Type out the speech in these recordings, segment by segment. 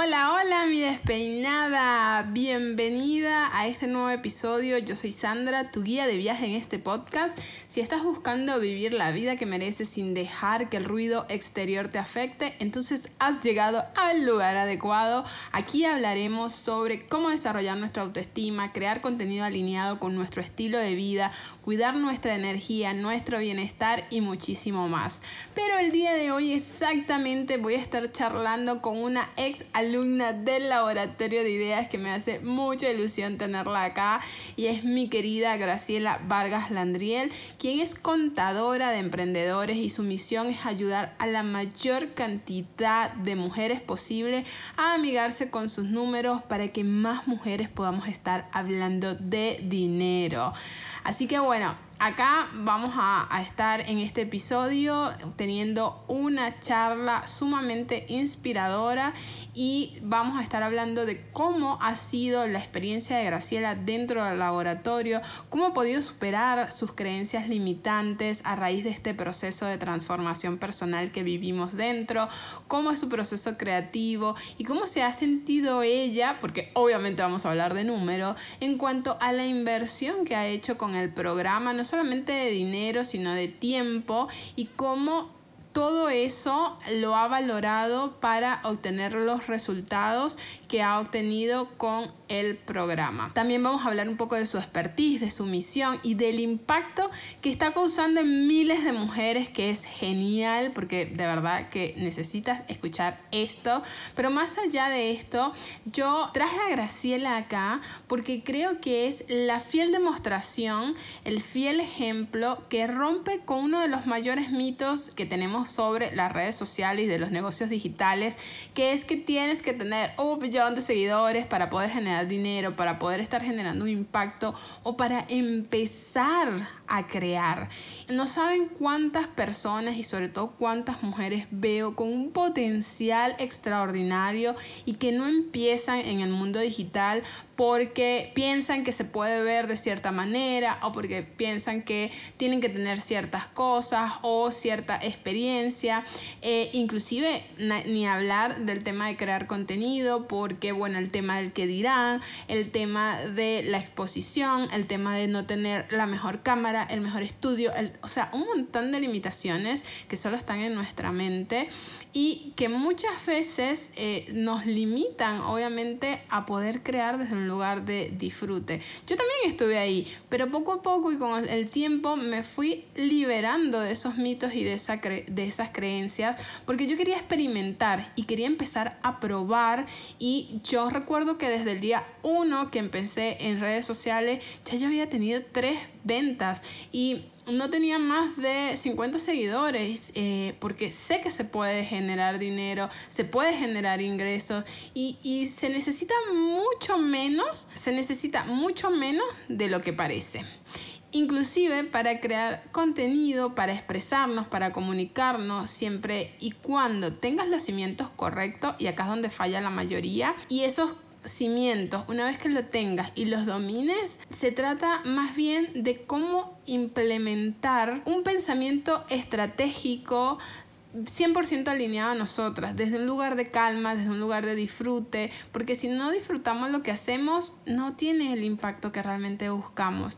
Hola, hola mi despeinada, bienvenida a este nuevo episodio. Yo soy Sandra, tu guía de viaje en este podcast. Si estás buscando vivir la vida que mereces sin dejar que el ruido exterior te afecte, entonces has llegado al lugar adecuado. Aquí hablaremos sobre cómo desarrollar nuestra autoestima, crear contenido alineado con nuestro estilo de vida, cuidar nuestra energía, nuestro bienestar y muchísimo más. Pero el día de hoy exactamente voy a estar charlando con una ex alumna del laboratorio de ideas que me hace mucha ilusión tenerla acá y es mi querida Graciela Vargas Landriel, quien es contadora de emprendedores y su misión es ayudar a la mayor cantidad de mujeres posible a amigarse con sus números para que más mujeres podamos estar hablando de dinero. Así que bueno, Acá vamos a, estar en este episodio teniendo una charla sumamente inspiradora y vamos a estar hablando de cómo ha sido la experiencia de Graciela dentro del laboratorio, cómo ha podido superar sus creencias limitantes a raíz de este proceso de transformación personal que vivimos dentro, cómo es su proceso creativo y cómo se ha sentido ella, porque obviamente vamos a hablar de número, en cuanto a la inversión que ha hecho con el programa solamente de dinero, sino de tiempo y cómo todo eso lo ha valorado para obtener los resultados que ha obtenido con el programa. También vamos a hablar un poco de su expertise, de su misión y del impacto que está causando en miles de mujeres, que es genial porque de verdad que necesitas escuchar esto. Pero más allá de esto, yo traje a Graciela acá porque creo que es la fiel demostración, el fiel ejemplo que rompe con uno de los mayores mitos que tenemos sobre las redes sociales y de los negocios digitales, que es que tienes que tener un de seguidores para poder generar dinero, para poder estar generando un impacto o para empezar a crear. No saben cuántas personas y sobre todo cuántas mujeres veo con un potencial extraordinario y que no empiezan en el mundo digital porque piensan que se puede ver de cierta manera o porque piensan que tienen que tener ciertas cosas o cierta experiencia. Eh, inclusive ni hablar del tema de crear contenido porque, bueno, el tema del que dirán, el tema de la exposición, el tema de no tener la mejor cámara, el mejor estudio, o sea, un montón de limitaciones que solo están en nuestra mente y que muchas veces eh, nos limitan obviamente a poder crear desde un lugar de disfrute. Yo también estuve ahí, pero poco a poco y con el tiempo me fui liberando de esos mitos y de, esa de esas creencias porque yo quería experimentar y quería empezar a probar y yo recuerdo que desde el día uno que empecé en redes sociales ya yo había tenido tres ventas y no tenía más de 50 seguidores eh, porque sé que se puede generar dinero, se puede generar ingresos y, y se necesita mucho menos, se necesita mucho menos de lo que parece. Inclusive para crear contenido, para expresarnos, para comunicarnos, siempre y cuando tengas los cimientos correctos, y acá es donde falla la mayoría, y esos cimientos, una vez que lo tengas y los domines, se trata más bien de cómo implementar un pensamiento estratégico 100% alineado a nosotras, desde un lugar de calma, desde un lugar de disfrute, porque si no disfrutamos lo que hacemos, no tiene el impacto que realmente buscamos.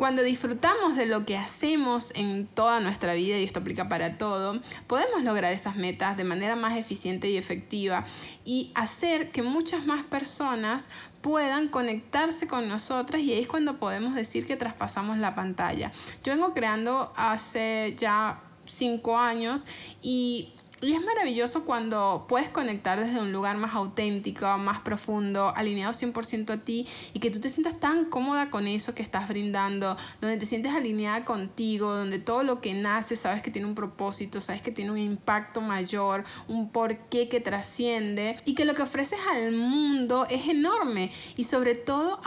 Cuando disfrutamos de lo que hacemos en toda nuestra vida, y esto aplica para todo, podemos lograr esas metas de manera más eficiente y efectiva y hacer que muchas más personas puedan conectarse con nosotras y ahí es cuando podemos decir que traspasamos la pantalla. Yo vengo creando hace ya cinco años y y es maravilloso cuando puedes conectar desde un lugar más auténtico, más profundo, alineado 100% a ti y que tú te sientas tan cómoda con eso que estás brindando, donde te sientes alineada contigo, donde todo lo que nace sabes que tiene un propósito, sabes que tiene un impacto mayor, un porqué que trasciende y que lo que ofreces al mundo es enorme y sobre todo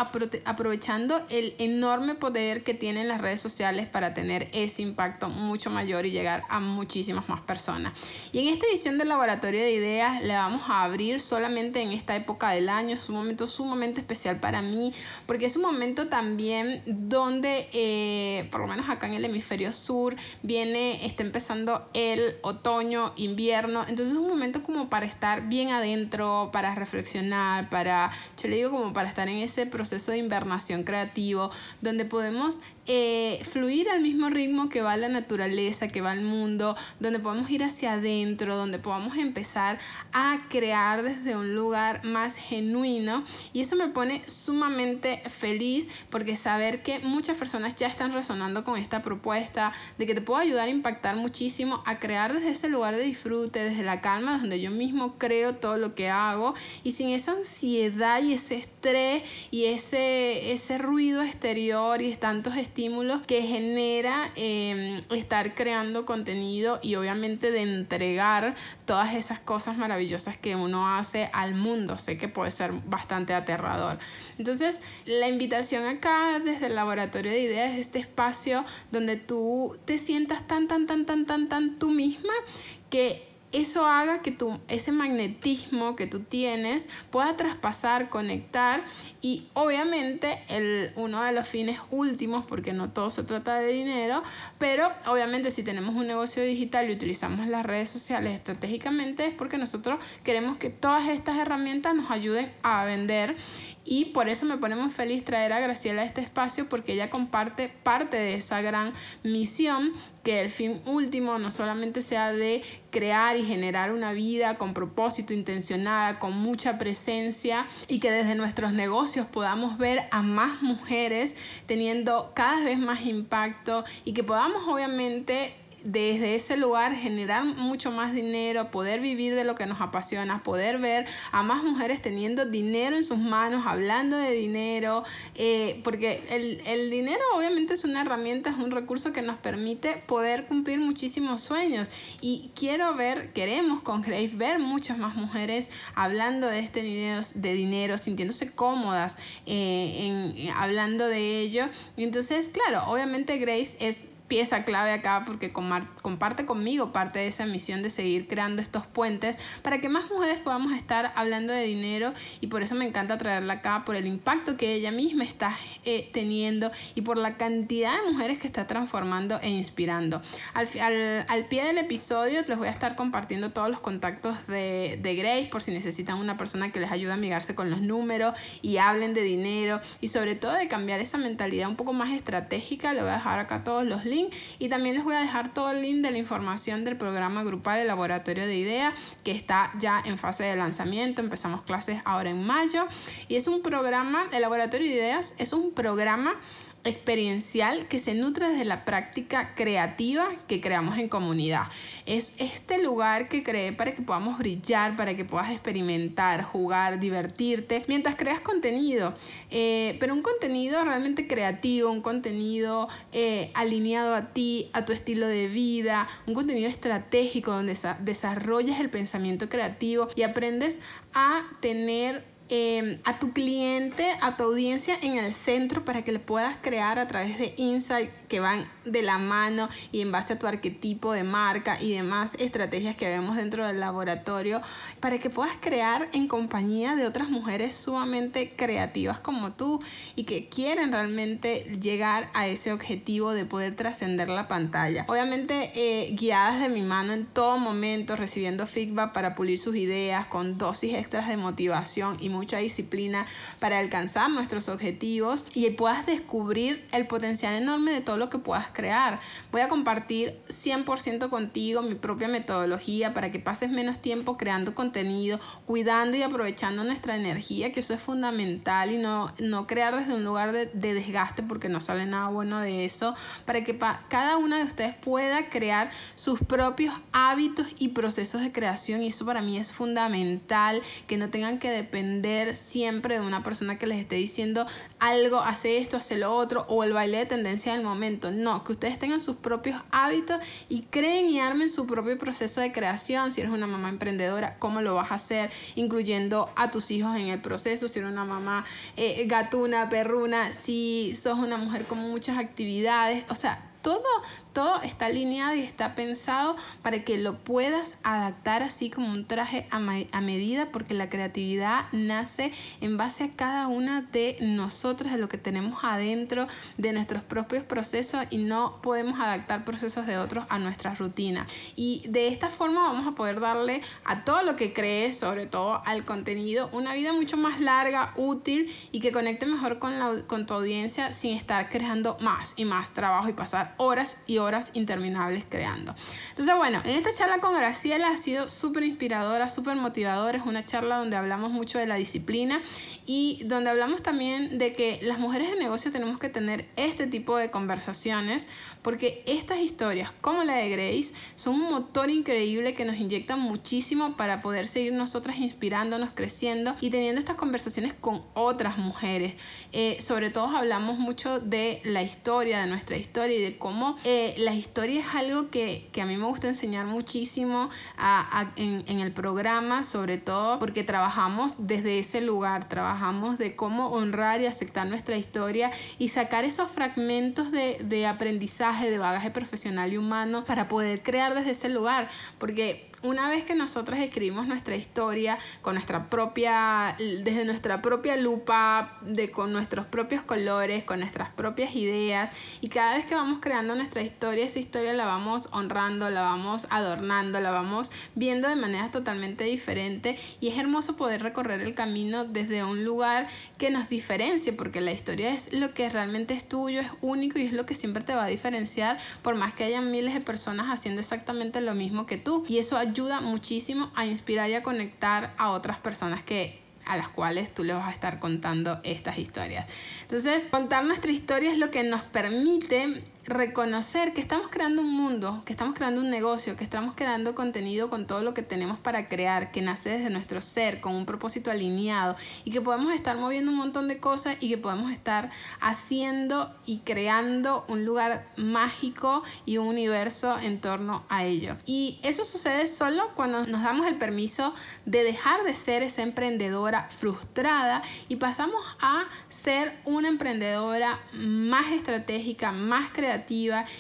aprovechando el enorme poder que tienen las redes sociales para tener ese impacto mucho mayor y llegar a muchísimas más personas. Y en esta edición del Laboratorio de Ideas le vamos a abrir solamente en esta época del año. Es un momento sumamente especial para mí porque es un momento también donde, eh, por lo menos acá en el hemisferio sur, viene, está empezando el otoño, invierno. Entonces es un momento como para estar bien adentro, para reflexionar, para, yo le digo como para estar en ese proceso de invernación creativo, donde podemos eh, fluir al mismo ritmo que va la naturaleza, que va el mundo, donde podamos ir hacia adentro, donde podamos empezar a crear desde un lugar más genuino. Y eso me pone sumamente feliz porque saber que muchas personas ya están resonando con esta propuesta, de que te puedo ayudar a impactar muchísimo, a crear desde ese lugar de disfrute, desde la calma, donde yo mismo creo todo lo que hago y sin esa ansiedad y ese estrés y ese, ese ruido exterior y tantos estímulos que genera em, estar creando contenido y obviamente de entregar todas esas cosas maravillosas que uno hace al mundo. Sé que puede ser bastante aterrador. Entonces, la invitación acá desde el laboratorio de ideas es este espacio donde tú te sientas tan, tan, tan, tan, tan, tan tú misma que eso haga que tu, ese magnetismo que tú tienes pueda traspasar, conectar y obviamente el, uno de los fines últimos, porque no todo se trata de dinero, pero obviamente si tenemos un negocio digital y utilizamos las redes sociales estratégicamente es porque nosotros queremos que todas estas herramientas nos ayuden a vender y por eso me ponemos feliz traer a Graciela a este espacio porque ella comparte parte de esa gran misión que el fin último no solamente sea de crear y generar una vida con propósito, intencionada, con mucha presencia y que desde nuestros negocios podamos ver a más mujeres teniendo cada vez más impacto y que podamos obviamente desde ese lugar generar mucho más dinero, poder vivir de lo que nos apasiona, poder ver a más mujeres teniendo dinero en sus manos, hablando de dinero, eh, porque el, el, dinero obviamente es una herramienta, es un recurso que nos permite poder cumplir muchísimos sueños y quiero ver, queremos con Grace ver muchas más mujeres hablando de este dinero, de dinero sintiéndose cómodas eh, en, hablando de ello. Entonces, claro, obviamente Grace es pieza clave acá porque comparte conmigo parte de esa misión de seguir creando estos puentes para que más mujeres podamos estar hablando de dinero y por eso me encanta traerla acá, por el impacto que ella misma está eh, teniendo y por la cantidad de mujeres que está transformando e inspirando. Al, al, al, pie del episodio les voy a estar compartiendo todos los contactos de, de Grace por si necesitan una persona que les ayude a amigarse con los números y hablen de dinero y sobre todo de cambiar esa mentalidad un poco más estratégica. Le voy a dejar acá todos los links y también les voy a dejar todo el link de la información del programa grupal El Laboratorio de Ideas que está ya en fase de lanzamiento. Empezamos clases ahora en mayo y es un programa, el Laboratorio de Ideas es un programa experiencial que se nutre desde la práctica creativa que creamos en comunidad. Es este lugar que creé para que podamos brillar, para que puedas experimentar, jugar, divertirte mientras creas contenido. Eh, pero un contenido realmente creativo, un contenido eh, alineado a ti, a tu estilo de vida, un contenido estratégico donde desarrollas el pensamiento creativo y aprendes a tener Em, a tu cliente, a tu audiencia en el centro para que le puedas crear a través de insights que van de la mano y en base a tu arquetipo de marca y demás estrategias que vemos dentro del laboratorio para que puedas crear en compañía de otras mujeres sumamente creativas como tú y que quieren realmente llegar a ese objetivo de poder trascender la pantalla. Obviamente eh, guiadas de mi mano en todo momento, recibiendo feedback para pulir sus ideas con dosis extras de motivación y mucha disciplina para alcanzar nuestros objetivos y puedas descubrir el potencial enorme de todo lo que puedas crear. Voy a compartir 100% contigo mi propia metodología para que pases menos tiempo creando contenido, cuidando y aprovechando nuestra energía, que eso es fundamental y no, no crear desde un lugar de, de desgaste porque no sale nada bueno de eso, para que cada una de ustedes pueda crear sus propios hábitos y procesos de creación y eso para mí es fundamental, que no tengan que depender siempre de una persona que les esté diciendo algo, hace esto, hace lo otro, o el baile de tendencia del momento. No, que ustedes tengan sus propios hábitos y creen y armen su propio proceso de creación. Si eres una mamá emprendedora, ¿cómo lo vas a hacer? Incluyendo a tus hijos en el proceso. Si eres una mamá eh, gatuna, perruna, si sos una mujer con muchas actividades. O sea, todo, todo está alineado y está pensado para que lo puedas adaptar así como un traje a, a medida, porque la creatividad nace en base a cada una de nosotros, de lo que tenemos adentro, de nuestros propios procesos y no podemos adaptar procesos de otros a nuestra rutina. Y de esta forma vamos a poder darle a todo lo que crees, sobre todo al contenido, una vida mucho más larga, útil y que conecte mejor con, la, con tu audiencia sin estar creando más y más trabajo y pasar horas y horas interminables creando. Entonces, bueno, en esta charla con Graciela ha sido súper inspiradora, súper motivadora. Es una charla donde hablamos mucho de la disciplina y donde hablamos también de que las mujeres de negocio tenemos que tener este tipo de conversaciones porque estas historias, como la de Grace, son un motor increíble que nos inyectan muchísimo para poder seguir nosotras inspirándonos, creciendo y teniendo estas conversaciones con otras mujeres. Eh, sobre todo hablamos mucho de la historia, de nuestra historia y de cómo eh, la historia es algo que, que, a mí me gusta enseñar muchísimo en, en el programa, sobre todo porque trabajamos desde ese lugar, trabajamos de cómo honrar y aceptar nuestra historia y sacar esos fragmentos de, de aprendizaje, de bagaje profesional y humano para poder crear desde ese lugar, porque una vez que nosotros escribimos nuestra historia con nuestra propia, desde nuestra propia lupa, de, con nuestros propios colores, con nuestras propias ideas, y cada vez que vamos creando nuestra historia, esa historia la vamos honrando, la vamos adornando, la vamos viendo de manera totalmente diferente, y es hermoso poder recorrer el camino desde un lugar que nos diferencie, porque la historia es lo que realmente es tuyo, es único y es lo que siempre te va a diferenciar, por más que haya miles de personas haciendo exactamente lo mismo que tú, y eso muchísimo a inspirar y a conectar a otras personas que a las cuales tú le vas a estar contando estas historias. Entonces, contar nuestra historia es lo que nos permite reconocer que estamos creando un mundo, que estamos creando un negocio, que estamos creando contenido con todo lo que tenemos para crear, que nace desde nuestro ser, con un propósito alineado y que podemos estar moviendo un montón de cosas y que podemos estar haciendo y creando un lugar mágico y un universo en torno a ello. Y eso sucede solo cuando nos damos el permiso de dejar de ser esa emprendedora frustrada y pasamos a ser una emprendedora más estratégica, más creativa,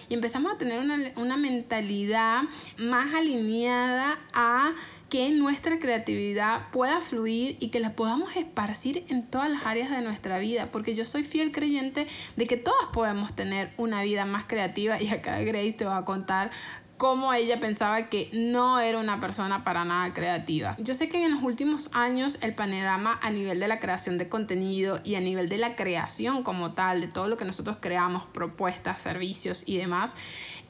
y empezamos a tener una, una mentalidad más alineada a que nuestra creatividad pueda fluir y que la podamos esparcir en todas las áreas de nuestra vida, porque yo soy fiel creyente de que todas podemos tener una vida más creativa y acá Grace te va a contar cómo ella pensaba que no era una persona para nada creativa. Yo sé que en los últimos años el panorama a nivel de la creación de contenido y a nivel de la creación como tal, de todo lo que nosotros creamos, propuestas, servicios y demás,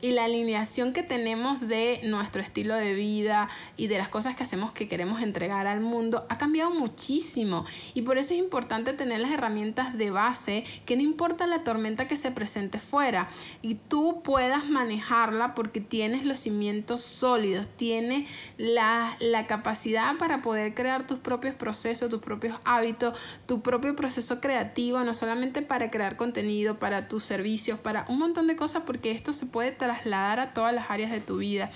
y la alineación que tenemos de nuestro estilo de vida y de las cosas que hacemos que queremos entregar al mundo ha cambiado muchísimo. Y por eso es importante tener las herramientas de base que no importa la tormenta que se presente fuera y tú puedas manejarla porque tienes los cimientos sólidos, tienes la, la capacidad para poder crear tus propios procesos, tus propios hábitos, tu propio proceso creativo, no solamente para crear contenido, para tus servicios, para un montón de cosas porque esto se puede trasladar a todas las áreas de tu vida.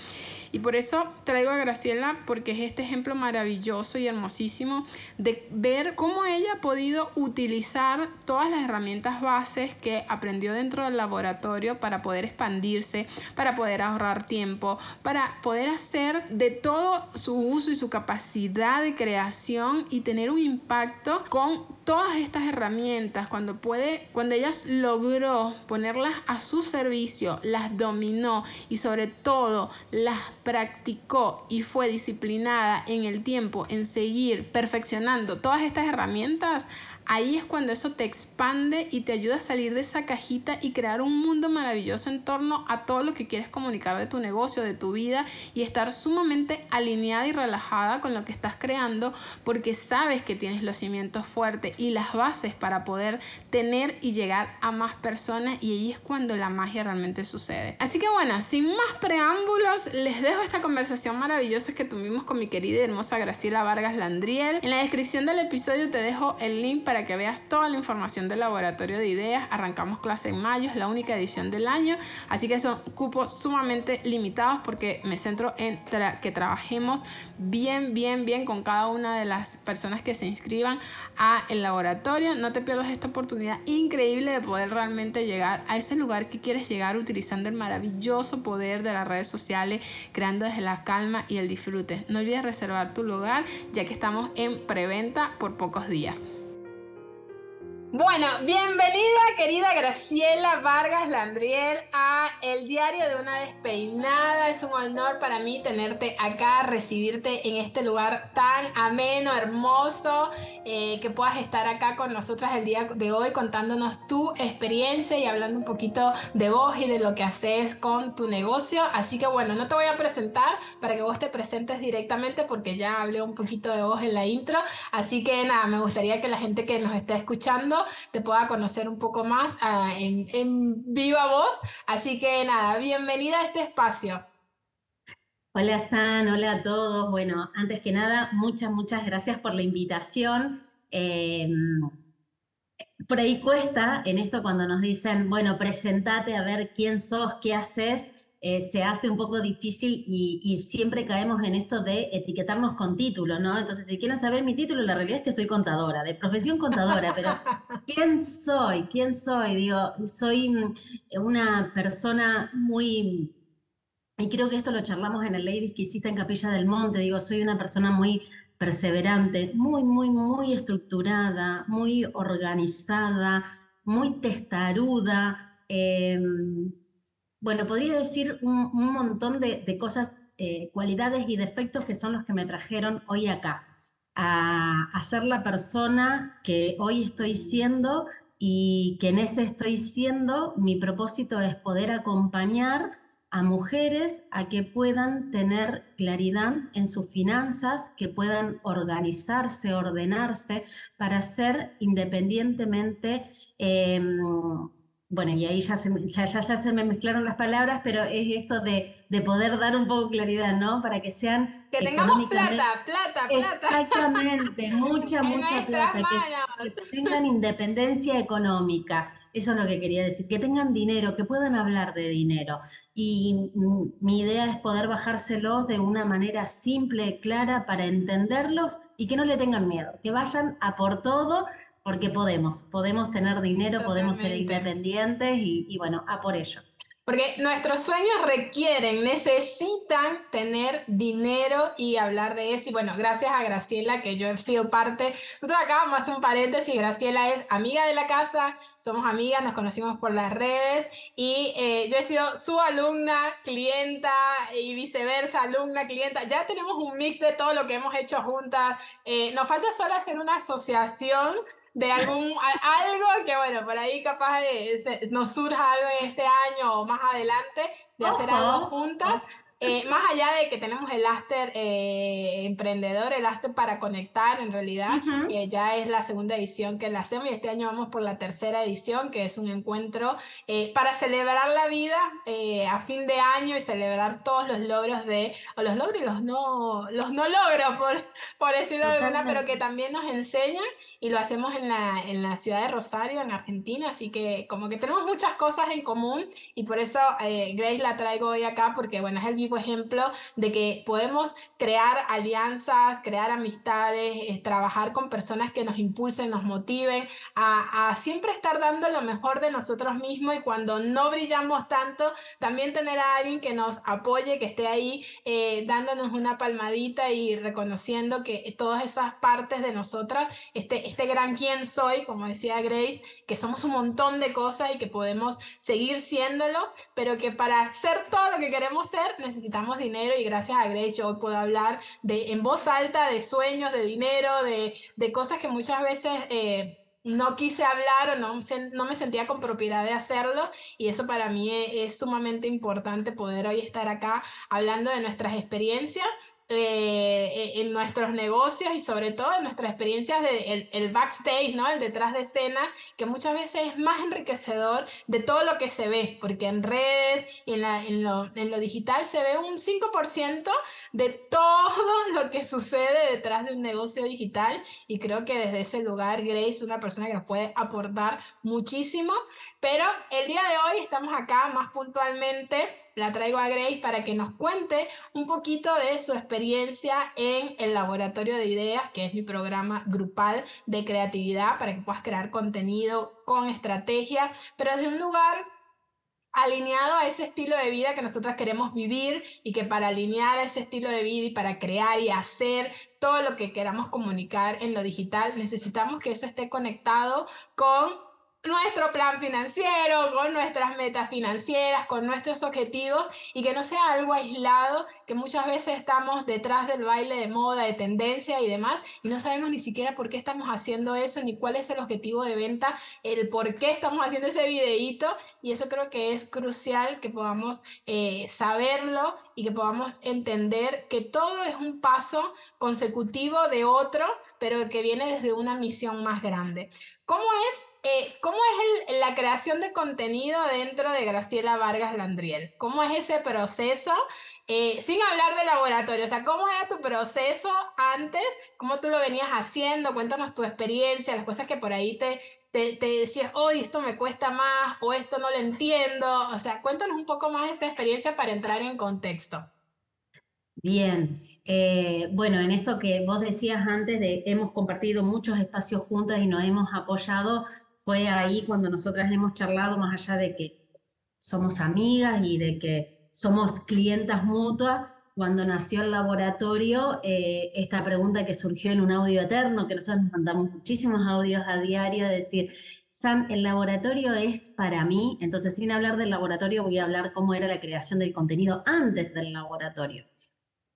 Y por eso traigo a Graciela porque es este ejemplo maravilloso y hermosísimo de ver cómo ella ha podido utilizar todas las herramientas bases que aprendió dentro del laboratorio para poder expandirse, para poder ahorrar tiempo, para poder hacer de todo su uso y su capacidad de creación y tener un impacto con todas estas herramientas, cuando puede, cuando ella logró ponerlas a su servicio, las dominó y sobre todo las practicó y fue disciplinada en el tiempo en seguir perfeccionando todas estas herramientas, ahí es cuando eso te expande y te ayuda a salir de esa cajita y crear un mundo maravilloso en torno a todo lo que quieres comunicar de tu negocio, de tu vida y estar sumamente alineada y relajada con lo que estás creando porque sabes que tienes los cimientos fuertes y las bases para poder tener y llegar a más personas y ahí es cuando la magia realmente sucede. Así que bueno, sin más preámbulos, les dejo esta conversación maravillosa que tuvimos con mi querida y hermosa Graciela Vargas Landriel. En la descripción del episodio te dejo el link para que veas toda la información del laboratorio de ideas. Arrancamos clase en mayo, es la única edición del año, así que son cupos sumamente limitados porque me centro en que trabajemos bien, bien, bien con cada una de las personas que se inscriban a el laboratorio. No te pierdas esta oportunidad increíble de poder realmente llegar a ese lugar que quieres llegar utilizando el maravilloso poder de las redes sociales, creando desde la calma y el disfrute. No olvides reservar tu lugar ya que estamos en preventa por pocos días. Bueno, bienvenida querida Graciela Vargas Landriel a El Diario de una Despeinada. Es un honor para mí tenerte acá, recibirte en este lugar tan ameno, hermoso, eh, que puedas estar acá con nosotras el día de hoy contándonos tu experiencia y hablando un poquito de vos y de lo que haces con tu negocio. Así que bueno, no te voy a presentar para que vos te presentes directamente porque ya hablé un poquito de vos en la intro. Así que nada, me gustaría que la gente que nos esté escuchando te pueda conocer un poco más ah, en, en viva voz. Así que nada, bienvenida a este espacio. Hola San, hola a todos. Bueno, antes que nada, muchas, muchas gracias por la invitación. Em, por ahí cuesta en esto cuando nos dicen, bueno, presentate a ver quién sos, qué haces. Eh, se hace un poco difícil y, siempre caemos en esto de etiquetarnos con título, ¿no? Entonces, si quieren saber mi título, la realidad es que soy contadora, de profesión contadora, pero ¿quién soy? ¿Quién soy? Digo, soy mm, una persona muy... Y creo que esto lo charlamos en el Ladies que hiciste en Capilla del Monte, digo, soy una persona muy perseverante, muy, muy, muy estructurada, muy organizada, muy testaruda. Eh, bueno, podría decir un, montón de, cosas, eh, cualidades y defectos que son los que me trajeron hoy acá, a, ser la persona que hoy estoy siendo y que en ese estoy siendo, mi propósito es poder acompañar a mujeres a que puedan tener claridad en sus finanzas, que puedan organizarse, ordenarse para ser independientemente em, bueno, y ahí ya se, ya, se me mezclaron las palabras, pero es esto de, de, poder dar un poco claridad, ¿no? Para que sean... Que tengamos plata, plata, plata. Exactamente, mucha, mucha plata, que, tengan independencia económica. Eso es lo que quería decir, que tengan dinero, que puedan hablar de dinero. Y mi idea es poder bajárselos de una manera simple, clara, para entenderlos y que no le tengan miedo, que vayan a por todo porque podemos, podemos tener dinero, podemos ser independientes y, bueno, a por ello. Porque nuestros sueños requieren, necesitan tener dinero y hablar de eso. Y bueno, gracias a Graciela, que yo he sido parte. Nosotros acá vamos a hacer un paréntesis. Graciela es amiga de la casa, somos amigas, nos conocimos por las redes. Y eh, yo he sido su alumna, clienta y viceversa, alumna, clienta. Ya tenemos un mix de todo lo que hemos hecho juntas. Eh, nos falta solo hacer una asociación de algún algo que bueno, por ahí capaz de, este, nos surja algo en este año o más adelante de hacer algo juntas. Eh, más allá de que tenemos el Aster eh, emprendedor, el Aster para conectar en realidad, que ya es la segunda edición que la hacemos y este año vamos por la tercera edición, que es un encuentro eh, para celebrar la vida a fin de año y celebrar todos los logros de, o los logros y los no, los no logros, por, por decirlo de alguna, pero que también nos enseñan y lo hacemos en la, en la ciudad de Rosario, en Argentina, así que como que tenemos muchas cosas en común y por eso Grace la traigo hoy acá, porque bueno, es el ejemplo de que podemos crear alianzas, crear amistades, eh, trabajar con personas que nos impulsen, nos motiven a, siempre estar dando lo mejor de nosotros mismos y cuando no brillamos tanto, también tener a alguien que nos apoye, que esté ahí eh, dándonos una palmadita y reconociendo que todas esas partes de nosotras, este, este gran quién soy, como decía Grace, que somos un montón de cosas y que podemos seguir siéndolo, pero que para ser todo lo que queremos ser necesitamos dinero y gracias a Grace yo hoy puedo hablar de, en voz alta de sueños, de dinero, de, de cosas que muchas veces... Eh, no quise hablar o no, no, me sentía con propiedad de hacerlo. Y eso para mí es, sumamente importante poder hoy estar acá hablando de nuestras experiencias eh, en nuestros negocios y sobre todo en nuestras experiencias de el, backstage, ¿no? El detrás de escena, que muchas veces es más enriquecedor de todo lo que se ve, porque en redes y en, la, en, lo, en lo digital se ve un 5% de todo lo que sucede detrás de un negocio digital y creo que desde ese lugar Grace una persona que nos puede aportar muchísimo, pero el día de hoy estamos acá más puntualmente. La traigo a Grace para que nos cuente un poquito de su experiencia en el Laboratorio de Ideas, que es mi programa grupal de creatividad para que puedas crear contenido con estrategia, pero desde un lugar alineado a ese estilo de vida que nosotras queremos vivir y que para alinear a ese estilo de vida y para crear y hacer todo lo que queramos comunicar en lo digital, necesitamos que eso esté conectado con nuestro plan financiero, con nuestras metas financieras, con nuestros objetivos y que no sea algo aislado, que muchas veces estamos detrás del baile de moda, de tendencia y demás y no sabemos ni siquiera por qué estamos haciendo eso, ni cuál es el objetivo de venta, el por qué estamos haciendo ese videíto y eso creo que es crucial que podamos eh, saberlo y que podamos entender que todo es un paso consecutivo de otro, pero que viene desde una misión más grande. ¿Cómo es eh, ¿cómo es la creación de contenido dentro de Graciela Vargas Landriel? ¿Cómo es ese proceso? Eh, sin hablar de laboratorio, o sea, ¿cómo era tu proceso antes? ¿Cómo tú lo venías haciendo? Cuéntanos tu experiencia, las cosas que por ahí te, decías, hoy esto me cuesta más o esto no lo entiendo. O sea, cuéntanos un poco más de esa experiencia para entrar en contexto. Bien, eh, bueno, en esto que vos decías antes hemos compartido muchos espacios juntas y nos hemos apoyado, fue ahí cuando nosotras hemos charlado, más allá de que somos amigas y de que somos clientas mutuas, cuando nació el laboratorio, eh, esta pregunta que surgió en un audio eterno, que nosotros nos mandamos muchísimos audios a diario, de decir, Sam, el laboratorio es para mí, entonces sin hablar del laboratorio voy a hablar cómo era la creación del contenido antes del laboratorio.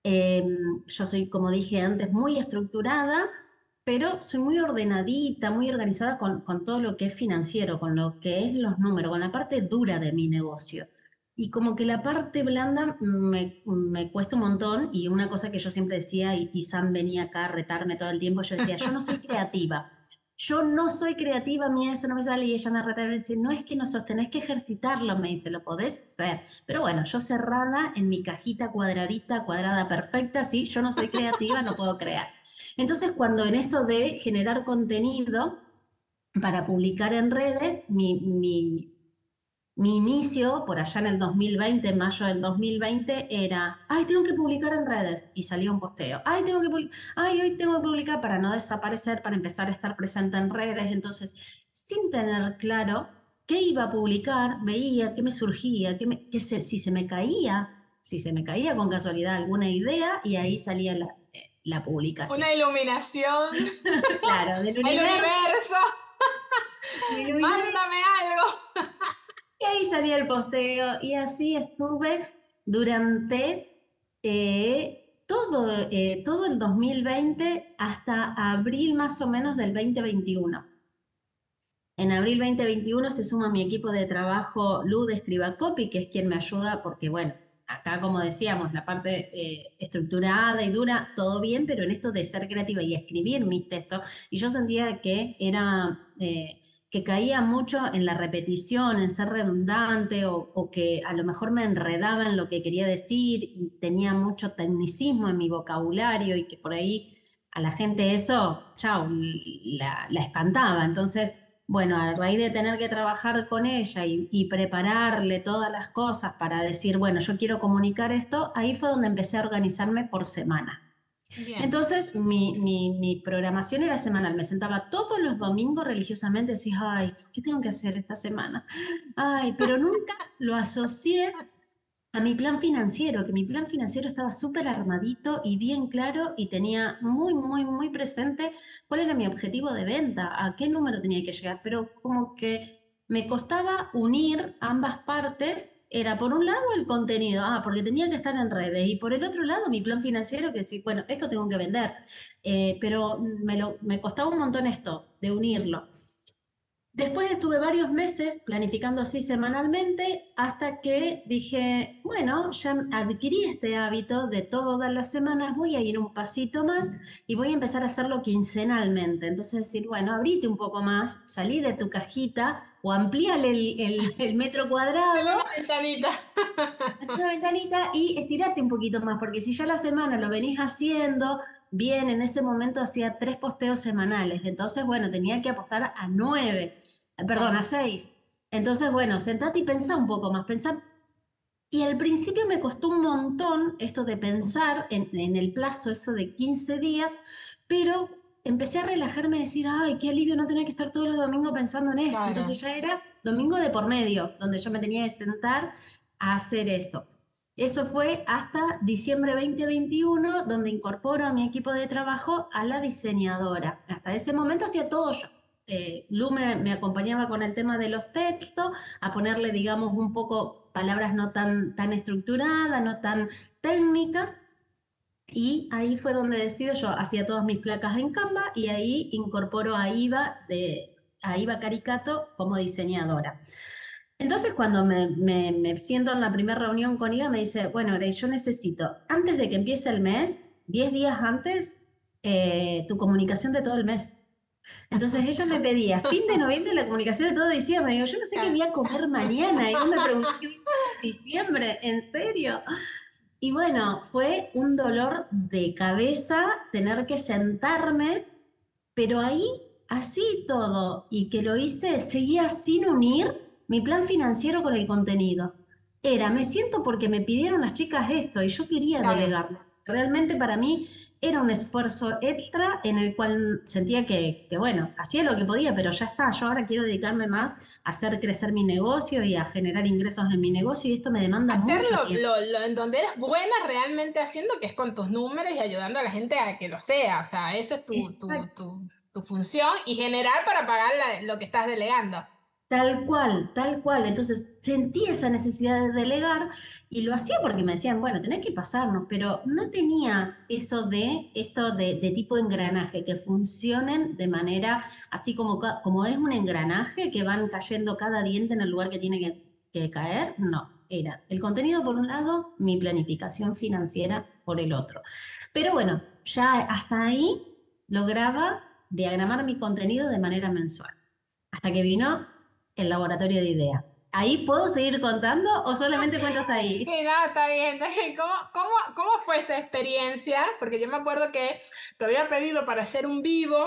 Em, yo soy, como dije antes, muy estructurada, pero soy muy ordenadita, muy organizada con, todo lo que es financiero, con lo que es los números, con la parte dura de mi negocio. Y como que la parte blanda me, me cuesta un montón y una cosa que yo siempre decía, y, y, Sam venía acá a retarme todo el tiempo, yo decía, yo no soy creativa. Yo no soy creativa, a mí eso no me sale y ella me retaba y me dice, no es que no sos, tenés que ejercitarlo, me dice, lo podés hacer. Pero bueno, yo cerrada en mi cajita cuadradita, cuadrada perfecta, sí, yo no soy creativa, no puedo crear. Entonces, cuando en esto de generar contenido para publicar en redes, mi, mi, inicio, por allá en el 2020, mayo del 2020, era, ay, tengo que publicar en redes. Y salía un posteo. Ay, tengo que ay, hoy tengo que publicar para no desaparecer, para empezar a estar presente en redes. Entonces, sin tener claro qué iba a publicar, veía qué me surgía, qué, me, si se me caía, si se me caía con casualidad alguna idea, y ahí salía la, la publicación. Una iluminación. claro, del universo. Mándame algo. y ahí salía el posteo y así estuve durante eh, todo, eh, todo el 2020 hasta abril más o menos del 2021. En abril 2021 se suma mi equipo de trabajo Luz de Escriba Copy, que es quien me ayuda porque, bueno, acá, como decíamos, la parte eh, estructurada y dura, todo bien, pero en esto de ser creativa y escribir mis textos, y yo sentía que era... Eh, que caía mucho en la repetición, en ser redundante o, que a lo mejor me enredaba en lo que quería decir y tenía mucho tecnicismo en mi vocabulario y que por ahí a la gente eso, chao, la, la espantaba. Entonces, bueno, a raíz de tener que trabajar con ella y, prepararle todas las cosas para decir, bueno, yo quiero comunicar esto, ahí fue donde empecé a organizarme por semana. Entonces, mi, mi, programación era semanal. Me sentaba todos los domingos religiosamente y decía, ay, ¿qué tengo que hacer esta semana? Ay, pero nunca lo asocié a mi plan financiero, que mi plan financiero estaba súper armadito y bien claro y tenía muy, muy, muy presente cuál era mi objetivo de venta, a qué número tenía que llegar, pero como que me costaba unir ambas partes. Era por un lado el contenido, ah, porque tenía que estar en redes, y por el otro lado mi plan financiero, que sí, bueno, esto tengo que vender, eh, pero me, lo, me costaba un montón esto, de unirlo. Después estuve varios meses planificando así semanalmente hasta que dije, bueno, ya adquirí este hábito de todas las semanas, voy a ir un pasito más y voy a empezar a hacerlo quincenalmente. Entonces decir, bueno, abrite un poco más, salí de tu cajita o amplíale el, metro cuadrado. una ventanita. una ventanita y estirate un poquito más, porque si ya la semana lo venís haciendo, bien, en ese momento hacía tres posteos semanales, entonces, bueno, tenía que apostar a nueve, perdón, a seis. Entonces, bueno, sentate y pensá un poco más, pensá Y al principio me costó un montón esto de pensar en, el plazo, eso de 15 días, pero empecé a relajarme y decir, ay, qué alivio no tener que estar todos los domingos pensando en esto. Entonces ya era domingo de por medio, donde yo me tenía que sentar a hacer eso. Eso fue hasta diciembre 2021, donde incorporo a mi equipo de trabajo a la diseñadora. Hasta ese momento hacía todo yo. Eh, me, acompañaba con el tema de los textos, a ponerle, digamos, un poco palabras no tan, tan estructuradas, no tan técnicas. Y ahí fue donde decido, yo hacía todas mis placas en Canva y ahí incorporo a Iva, de, a Iva Caricato como diseñadora. Entonces, cuando me, siento en la primera reunión con Iva, me dice, bueno, Grace, yo necesito, antes de que empiece el mes, 10 días antes, eh, tu comunicación de todo el mes. Entonces ella me pedía, fin de noviembre la comunicación de todo diciembre. Y yo no sé qué voy a comer mañana. Y me preguntó qué voy a comer diciembre, ¿en serio? Y bueno, fue un dolor de cabeza tener que sentarme, pero ahí, así todo, y que lo hice, seguía sin unir mi plan financiero con el contenido. Era, me siento porque me pidieron las chicas esto y yo quería delegarlo. Realmente para mí era un esfuerzo extra en el cual sentía que, bueno, hacía lo que podía, pero ya está, yo ahora quiero dedicarme más a hacer crecer mi negocio y a generar ingresos en mi negocio y esto me demanda Hacerlo mucho Lo, en donde eres buena realmente haciendo, que es con tus números y ayudando a la gente a que lo sea, o sea, esa es tu, tu, tu, función y generar para pagar lo que estás delegando. Tal cual, tal cual. Entonces sentí esa necesidad de delegar y lo hacía porque me decían, bueno, tenés que pasarnos, pero no tenía eso de esto de, tipo engranaje, que funcionen de manera así como, como es un engranaje que van cayendo cada diente en el lugar que tiene que, que caer. No, era el contenido por un lado, mi planificación financiera por el otro. Pero bueno, ya hasta ahí lograba diagramar mi contenido de manera mensual. Hasta que vino el laboratorio de ideas ¿Ahí puedo seguir contando o solamente cuento hasta ahí? Sí, no, está bien. ¿Cómo, cómo, cómo fue esa experiencia? Porque yo me acuerdo que lo había pedido para hacer un vivo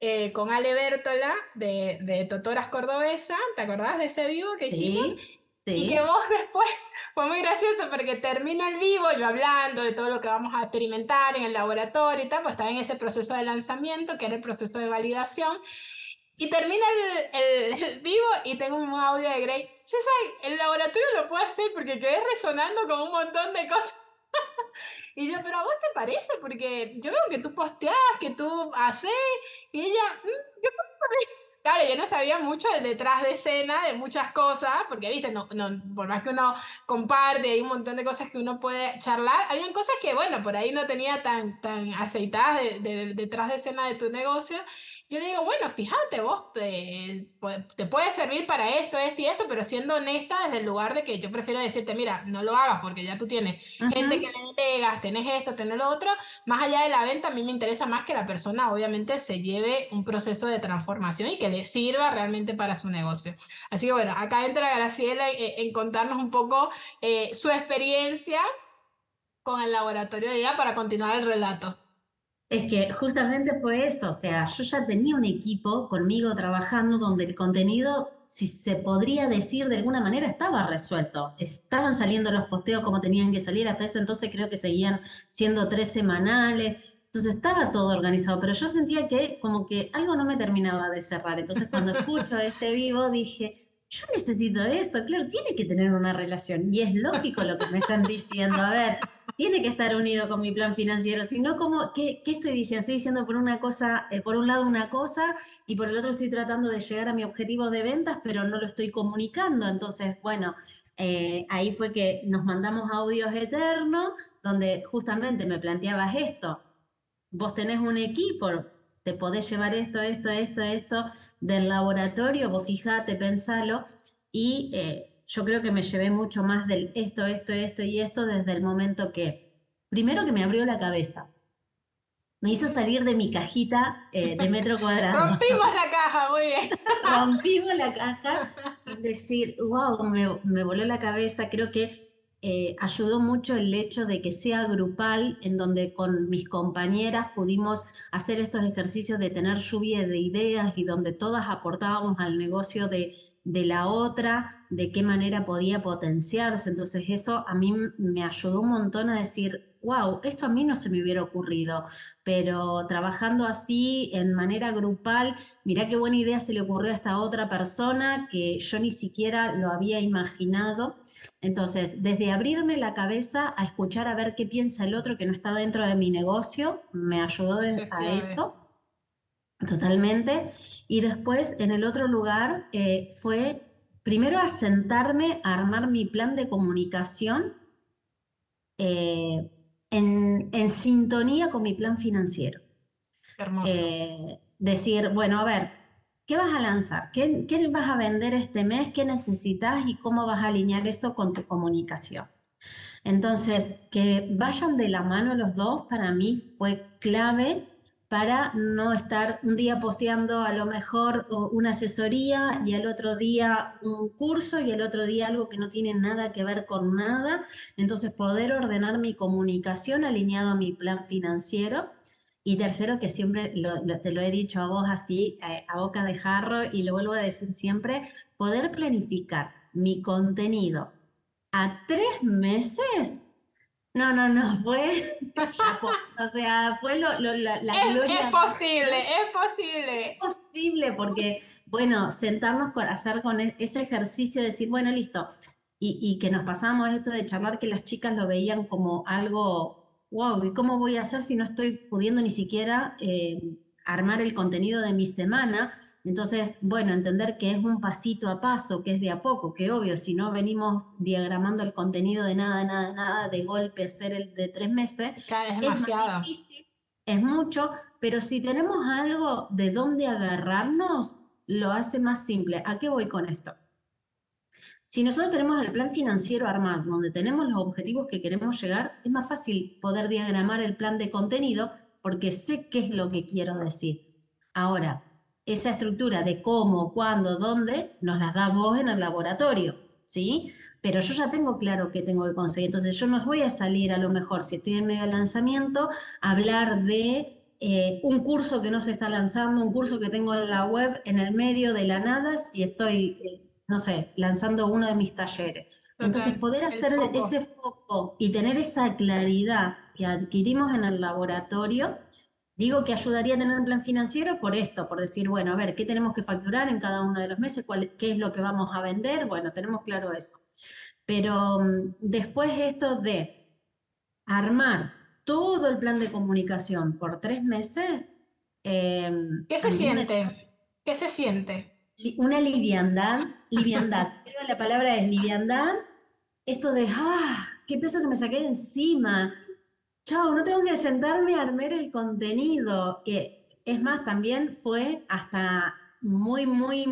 eh, con Ale Bertola de, de Totoras Cordobesa. ¿Te acordás de ese vivo que hicimos? Sí. Y que vos después, fue muy gracioso porque termina el vivo, yo hablando de todo lo que vamos a experimentar en el laboratorio y tal, pues estaba en ese proceso de lanzamiento, que era el proceso de validación. Y termina el, vivo y tengo un audio de Grace. César, el laboratorio lo puedo hacer porque quedé resonando con un montón de cosas. y yo, pero a vos te parece, porque yo veo que tú posteas, que tú haces, y ella, mm, yo Claro, yo no sabía mucho detrás de escena de muchas cosas, porque, viste, no, no, por más que uno comparte, hay un montón de cosas que uno puede charlar, habían cosas que, bueno, por ahí no tenía tan, tan aceitadas de, detrás de escena de tu negocio, yo le digo, bueno, fíjate vos, te, te puede servir para esto, esto y esto, pero siendo honesta desde el lugar de que yo prefiero decirte, mira, no lo hagas porque ya tú tienes gente que le entregas, tenés esto, tenés lo otro, más allá de la venta, a mí me interesa más que la persona obviamente se lleve un proceso de transformación y que le sirva realmente para su negocio. Así que bueno, acá entra Graciela en, contarnos un poco eh, su experiencia con el laboratorio de IA para continuar el relato. Es que justamente fue eso, o sea, yo ya tenía un equipo conmigo trabajando donde el contenido, si se podría decir de alguna manera, estaba resuelto. Estaban saliendo los posteos como tenían que salir, hasta ese entonces creo que seguían siendo tres semanales, entonces estaba todo organizado, pero yo sentía que como que algo no me terminaba de cerrar. Entonces cuando escucho este vivo dije, yo necesito esto, claro, tiene que tener una relación y es lógico lo que me están diciendo. A ver, tiene que estar unido con mi plan financiero, si no, como, ¿qué, ¿qué, estoy diciendo? Estoy diciendo por una cosa, eh, por un lado una cosa y por el otro estoy tratando de llegar a mi objetivo de ventas, pero no lo estoy comunicando. Entonces, bueno, eh, ahí fue que nos mandamos audios eternos donde justamente me planteabas esto. Vos tenés un equipo, te podés llevar esto, esto, esto, esto del laboratorio, vos fijate, pensalo y... Eh, yo creo que me llevé mucho más del esto, esto, esto y esto desde el momento que, primero que me abrió la cabeza, me hizo salir de mi cajita eh, de metro cuadrado. Rompimos la caja, muy bien. Rompimos la caja y decir, wow, me, me voló la cabeza. Creo que eh, ayudó mucho el hecho de que sea grupal, en donde con mis compañeras pudimos hacer estos ejercicios de tener lluvia de ideas y donde todas aportábamos al negocio de, de la otra, de qué manera podía potenciarse. Entonces eso a mí me ayudó un montón a decir, wow, esto a mí no se me hubiera ocurrido, pero trabajando así en manera grupal, mirá qué buena idea se le ocurrió a esta otra persona que yo ni siquiera lo había imaginado. Entonces, desde abrirme la cabeza a escuchar a ver qué piensa el otro que no está dentro de mi negocio, me ayudó a eso. Totalmente. Y después, en el otro lugar, eh, fue primero a sentarme a armar mi plan de comunicación eh, en, sintonía con mi plan financiero. Hermoso. Eh, decir, bueno, a ver, ¿qué vas a lanzar? ¿Qué, ¿Qué vas a vender este mes? ¿Qué necesitas? ¿Y cómo vas a alinear eso con tu comunicación? Entonces, que vayan de la mano los dos para mí fue clave para no estar un día posteando a lo mejor una asesoría y al otro día un curso y al otro día algo que no tiene nada que ver con nada. Entonces poder ordenar mi comunicación alineado a mi plan financiero. Y tercero, que siempre te lo he dicho a vos así, eh, a boca de jarro, y lo vuelvo a decir siempre, poder planificar mi contenido a tres meses no, no, no, fue. o sea, fue lo, la, es, gloria. Es posible, es posible. Es posible, porque, bueno, sentarnos con hacer con e, ese ejercicio de decir, bueno, listo. Y, y, que nos pasamos esto de charlar que las chicas lo veían como algo, wow, ¿y cómo voy a hacer si no estoy pudiendo ni siquiera eh, armar el contenido de mi semana? Entonces, bueno, entender que es un pasito a paso, que es de a poco, que obvio, si no venimos diagramando el contenido de nada, nada, nada, de golpe, ser el de tres meses, es demasiado. difícil, es mucho, pero si tenemos algo de dónde agarrarnos, lo hace más simple. ¿A qué voy con esto? Si nosotros tenemos el plan financiero armado, donde tenemos los objetivos que queremos llegar, es más fácil poder diagramar el plan de contenido porque sé qué es lo que quiero decir. Ahora, esa estructura de cómo, cuándo, dónde, nos las da vos en el laboratorio, ¿sí? Pero yo ya tengo claro qué tengo que conseguir. Entonces yo no voy a salir a lo mejor, si estoy en medio del lanzamiento, a hablar de eh, un curso que no se está lanzando, un curso que tengo en la web en el medio de la nada, si estoy, eh, no sé, lanzando uno de mis talleres. Entonces poder hacer ese foco y tener esa claridad que adquirimos en el laboratorio, Digo que ayudaría a tener un plan financiero por esto, por decir, bueno, a ver, ¿qué tenemos que facturar en cada uno de los meses? ¿Cuál, ¿Qué es lo que vamos a vender? Bueno, tenemos claro eso. Pero mm, después esto de armar todo el plan de comunicación por tres meses. Em, ¿Qué se siente? ¿Qué se siente? Una liviandad, liviandad. La palabra es liviandad. Esto de, ah, qué peso que me saqué de encima chao, no tengo que sentarme a armar el contenido. es más, también fue hasta muy, muy,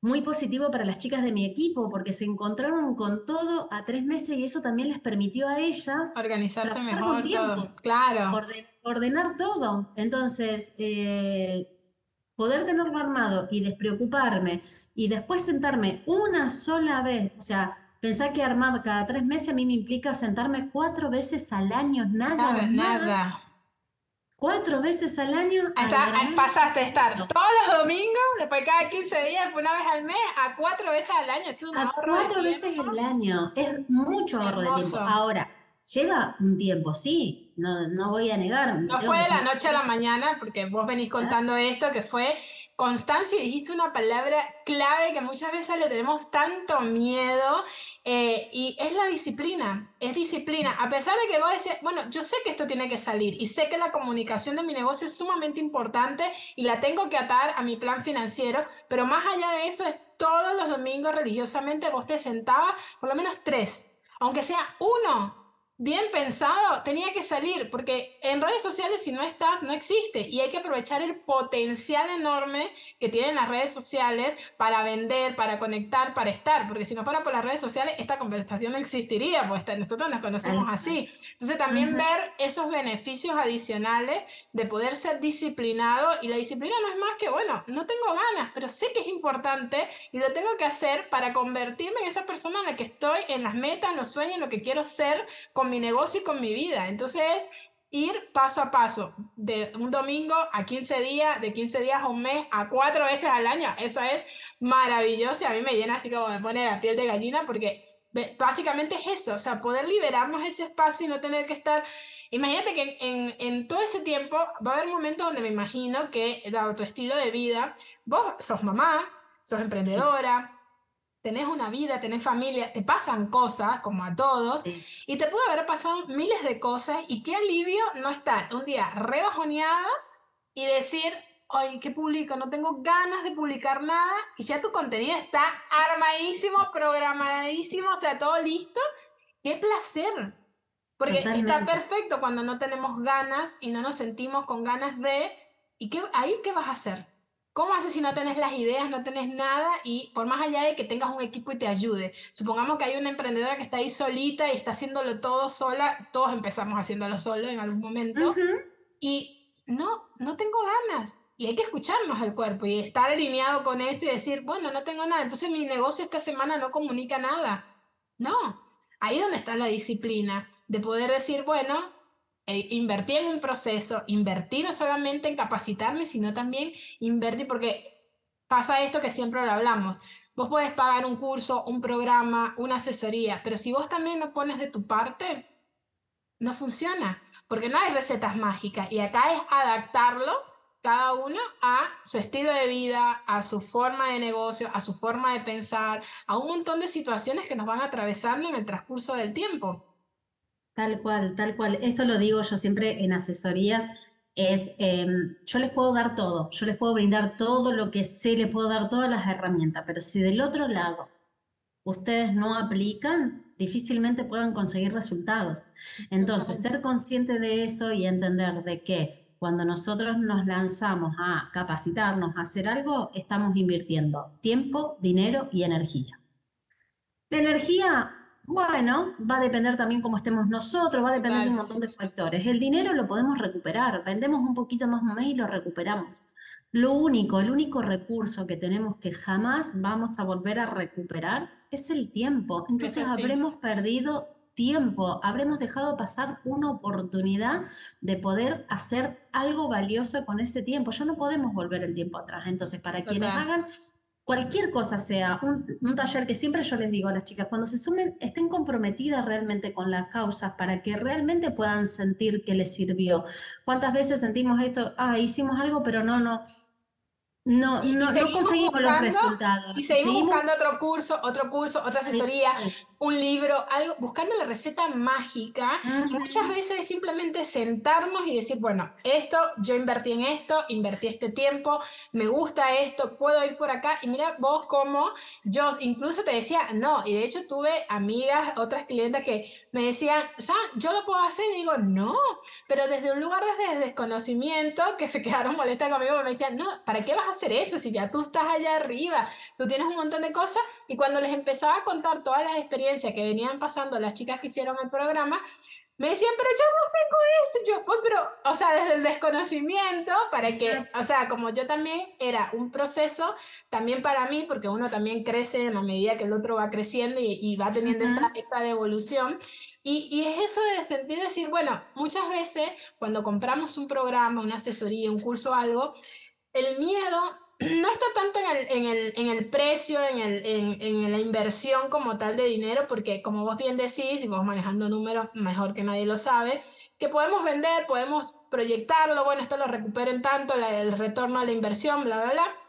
muy positivo para las chicas de mi equipo, porque se encontraron con todo a tres meses y eso también les permitió a ellas organizarse mejor. Todo. Claro. ordenar todo. Entonces, eh, poder tenerlo armado y despreocuparme y después sentarme una sola vez, o sea, Pensá que armar cada tres meses a mí me implica sentarme cuatro veces al año, nada más. Nada. Cuatro veces al año. Hasta, pasaste de estar todos los domingos, después cada 15 días, una vez al mes, a cuatro veces al año. Es un a cuatro veces al año. Es mucho ahorro de tiempo. Ahora, lleva un tiempo, sí, no, no voy a negar. No fue de la noche a la mañana, porque vos venís contando esto, que fue constancia dijiste una palabra clave que muchas veces le tenemos tanto miedo eh, y es la disciplina, es disciplina. A pesar de que vos decís, bueno, yo sé que esto tiene que salir y sé que la comunicación de mi negocio es sumamente importante y la tengo que atar a mi plan financiero, pero más allá de eso es todos los domingos religiosamente vos te sentabas por lo menos tres, aunque sea uno bien pensado, tenía que salir, porque en redes sociales si no está, no existe. Y hay que aprovechar el potencial enorme que tienen las redes sociales para vender, para conectar, para estar. Porque si no fuera por las redes sociales, esta conversación no existiría, pues nosotros nos conocemos así. Entonces también ver esos beneficios adicionales de poder ser disciplinado. Y la disciplina no es más que, bueno, no tengo ganas, pero sé que es importante y lo tengo que hacer para convertirme en esa persona en la que estoy, en las metas, en los sueños, en lo que quiero ser mi negocio y con mi vida. Entonces, ir paso a paso, de un domingo a 15 días, de 15 días a un mes, a cuatro veces al año. Eso es maravilloso y a mí me llena así como me pone la piel de gallina porque básicamente es eso, o sea, poder liberarnos ese espacio y no tener que estar... Imagínate que en, en, todo ese tiempo va a haber momentos donde me imagino que, dado tu estilo de vida, vos sos mamá, sos emprendedora, tenés una vida, tenés familia, te pasan cosas, como a todos, y te puede haber pasado miles de cosas, y qué alivio no estar un día rebajoneada y decir, ay, ¿qué publico? No tengo ganas de publicar nada, y ya tu contenido está armadísimo, programadísimo, o sea, todo listo. ¡Qué placer! Porque está perfecto cuando no tenemos ganas y no nos sentimos con ganas de, ¿y qué, ahí qué vas a hacer? ¿Cómo haces si no tenés las ideas, no tenés nada y por más allá de que tengas un equipo y te ayude? Supongamos que hay una emprendedora que está ahí solita y está haciéndolo todo sola, todos empezamos haciéndolo solo en algún momento y no, no tengo ganas. Y hay que escucharnos al cuerpo y estar alineado con eso y decir, bueno, no tengo nada, entonces mi negocio esta semana no comunica nada. No, ahí es donde está la disciplina, de poder decir, bueno, eh, invertí en un proceso, invertí no solamente en capacitarme, sino también invertí, porque pasa esto que siempre lo hablamos. Vos podés pagar un curso, un programa, una asesoría, pero si vos también no pones de tu parte, no funciona, porque no hay recetas mágicas y acá es adaptarlo cada uno a su estilo de vida, a su forma de negocio, a su forma de pensar, a un montón de situaciones que nos van atravesando en el transcurso del tiempo. Tal cual, tal cual. Esto lo digo yo siempre en asesorías, es, em, yo les puedo dar todo, yo les puedo brindar todo lo que sé, les puedo dar todas las herramientas, pero si del otro lado ustedes no aplican, difícilmente puedan conseguir resultados. Entonces, ser consciente de eso y entender de que cuando nosotros nos lanzamos a capacitarnos, a hacer algo, estamos invirtiendo tiempo, dinero y energía. La energía bueno, va a depender también cómo estemos nosotros, va a depender de un montón de factores. El dinero lo podemos recuperar, vendemos un poquito más mes y lo recuperamos. Lo único, el único recurso que tenemos que jamás vamos a volver a recuperar es el tiempo. Entonces habremos perdido tiempo, habremos dejado pasar una oportunidad de poder hacer algo valioso con ese tiempo. Ya no podemos volver el tiempo atrás. Entonces, para quienes hagan cualquier cosa sea, un, taller que siempre yo les digo a las chicas, cuando se sumen, estén comprometidas realmente con las causas para que realmente puedan sentir que les sirvió. ¿Cuántas veces sentimos esto? Ah, hicimos algo, pero no, no, no, no, no, conseguimos los resultados. Y seguimos, buscando otro curso, otro curso, otra asesoría, un libro, algo, buscando la receta mágica. muchas veces es simplemente sentarnos y decir, bueno, esto, yo invertí en esto, invertí este tiempo, me gusta esto, puedo ir por acá. Y mira vos cómo yo incluso te decía, no, y de hecho tuve amigas, otras clientes que me decían, yo lo puedo hacer. Y digo, no, pero desde un lugar desde desconocimiento, que se quedaron molestas conmigo, me decían, no, ¿para qué vas a hacer eso si ya tú estás allá arriba? Tú tienes un montón de cosas. Y cuando les empezaba a contar todas las experiencias que venían pasando las chicas que hicieron el programa, me decían, pero yo no tengo eso, yo, pues, pero, o sea, desde el desconocimiento, para que, o sea, como yo también era un proceso, también para mí, porque uno también crece en la medida que el otro va creciendo y, va teniendo esa, esa devolución. Y, y, es eso de sentir decir, bueno, muchas veces cuando compramos un programa, una asesoría, un curso, algo, el miedo no está tanto en el, en el, en el precio, en, el, en, en, la inversión como tal de dinero, porque como vos bien decís, y vos manejando números mejor que nadie lo sabe, que podemos vender, podemos proyectarlo, bueno, esto lo recuperen tanto, el retorno a la inversión, bla, bla, bla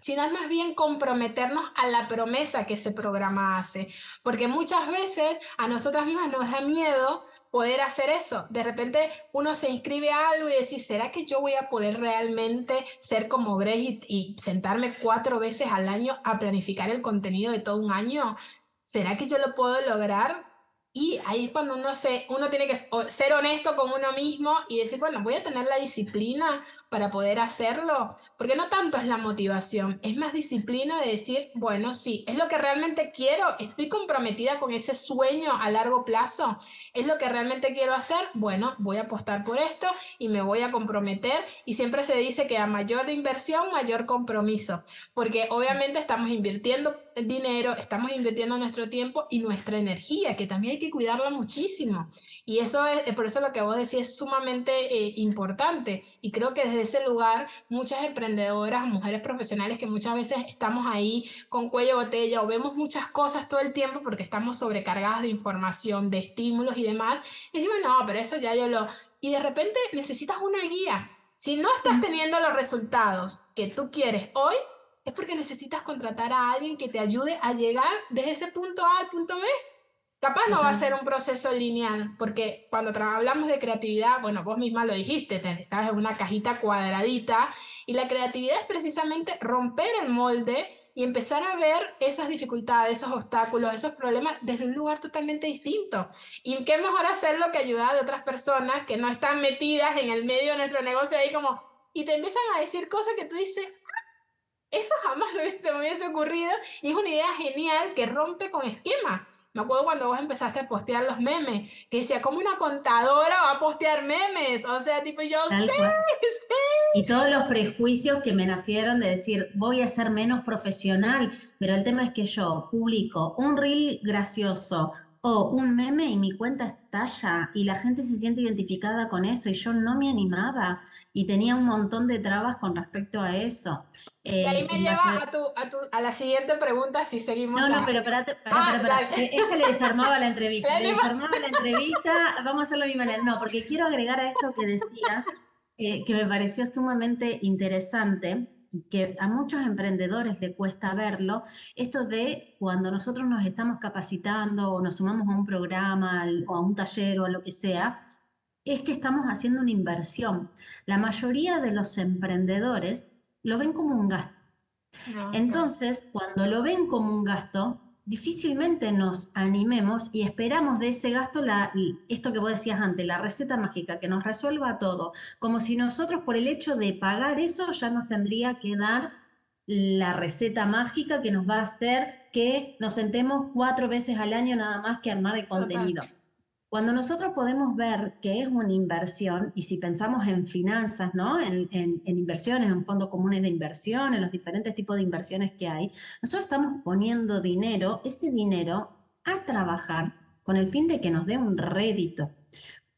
sino es más bien comprometernos a la promesa que ese programa hace, porque muchas veces a nosotras mismas nos da miedo poder hacer eso. De repente uno se inscribe a algo y decir, ¿será que yo voy a poder realmente ser como Grace y, sentarme cuatro veces al año a planificar el contenido de todo un año? ¿Será que yo lo puedo lograr? Y ahí es cuando uno, se, uno tiene que ser honesto con uno mismo y decir, bueno, voy a tener la disciplina para poder hacerlo, porque no tanto es la motivación, es más disciplina de decir, bueno, sí, es lo que realmente quiero, estoy comprometida con ese sueño a largo plazo, es lo que realmente quiero hacer, bueno, voy a apostar por esto y me voy a comprometer y siempre se dice que a mayor inversión, mayor compromiso, porque obviamente estamos invirtiendo dinero, estamos invirtiendo nuestro tiempo y nuestra energía, que también hay que cuidarla muchísimo. Y eso es, por eso lo que vos decís es sumamente eh, importante. Y creo que desde ese lugar, muchas emprendedoras, mujeres profesionales que muchas veces estamos ahí con cuello botella o vemos muchas cosas todo el tiempo porque estamos sobrecargadas de información, de estímulos y demás, y decimos, no, pero eso ya yo lo... Y de repente necesitas una guía. Si no estás teniendo los resultados que tú quieres hoy, es porque necesitas contratar a alguien que te ayude a llegar desde ese punto A al punto B. Capaz no va a ser un proceso lineal, porque cuando hablamos de creatividad, bueno, vos misma lo dijiste, estabas en una cajita cuadradita y la creatividad es precisamente romper el molde y empezar a ver esas dificultades, esos obstáculos, esos problemas desde un lugar totalmente distinto. Y qué mejor hacerlo que ayudar a otras personas que no están metidas en el medio de nuestro negocio ahí como, y te empiezan a decir cosas que tú dices, eso jamás se me hubiese ocurrido y es una idea genial que rompe con esquema. Me acuerdo cuando vos empezaste a postear los memes, que decía, ¿cómo una contadora va a postear memes? O sea, tipo, yo sé, sé. Y todos los prejuicios que me nacieron de decir, voy a ser menos profesional, pero el tema es que yo publico un reel gracioso, o un meme y mi cuenta estalla y la gente se siente identificada con eso y yo no me animaba y tenía un montón de trabas con respecto a eso. y ahí me eh, lleva a, tu, a, tu, a, la siguiente pregunta si seguimos. No, no, pero espérate, ah, ella le desarmaba la entrevista, le desarmaba la entrevista, vamos a hacerlo de mi manera. No, porque quiero agregar a esto que decía, eh, que me pareció sumamente interesante y que a muchos emprendedores le cuesta verlo, esto de cuando nosotros nos estamos capacitando o nos sumamos a un programa o a un taller o a lo que sea, es que estamos haciendo una inversión. La mayoría de los emprendedores lo ven como un gasto. Ah, Entonces, cuando lo ven como un gasto, difícilmente nos animemos y esperamos de ese gasto la, esto que vos decías antes, la receta mágica que nos resuelva todo, como si nosotros por el hecho de pagar eso ya nos tendría que dar la receta mágica que nos va a hacer que nos sentemos cuatro veces al año nada más que armar el contenido. Cuando nosotros podemos ver que es una inversión, y si pensamos en finanzas, ¿no? En, inversiones, en fondos comunes de inversión, en los diferentes tipos de inversiones que hay, nosotros estamos poniendo dinero, ese dinero, a trabajar con el fin de que nos dé un rédito.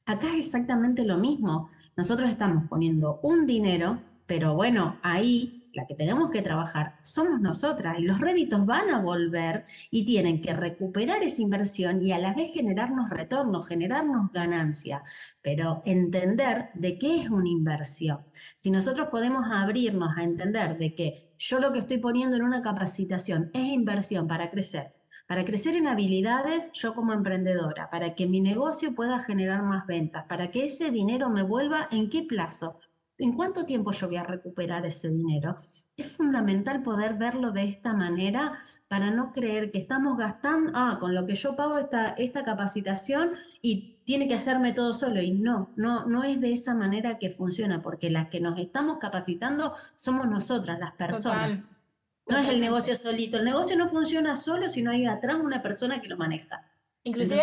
Acá es exactamente lo mismo. Nosotros estamos poniendo un dinero, pero bueno, ahí la que tenemos que trabajar somos nosotras y los réditos van a volver y tienen que recuperar esa inversión y a la vez generarnos retorno, generarnos ganancia, pero entender de qué es una inversión. Si nosotros podemos abrirnos a entender de que yo lo que estoy poniendo en una capacitación es inversión para crecer, para crecer en habilidades yo como emprendedora, para que mi negocio pueda generar más ventas, para que ese dinero me vuelva en qué plazo, ¿En cuánto tiempo yo voy a recuperar ese dinero? Es fundamental poder verlo de esta manera para no creer que estamos gastando, ah, con lo que yo pago esta, esta capacitación y tiene que hacerme todo solo. Y no, no, no es de esa manera que funciona, porque las que nos estamos capacitando somos nosotras, las personas. No es el negocio solito. El negocio no funciona solo si no hay atrás una persona que lo maneja. Inclusive,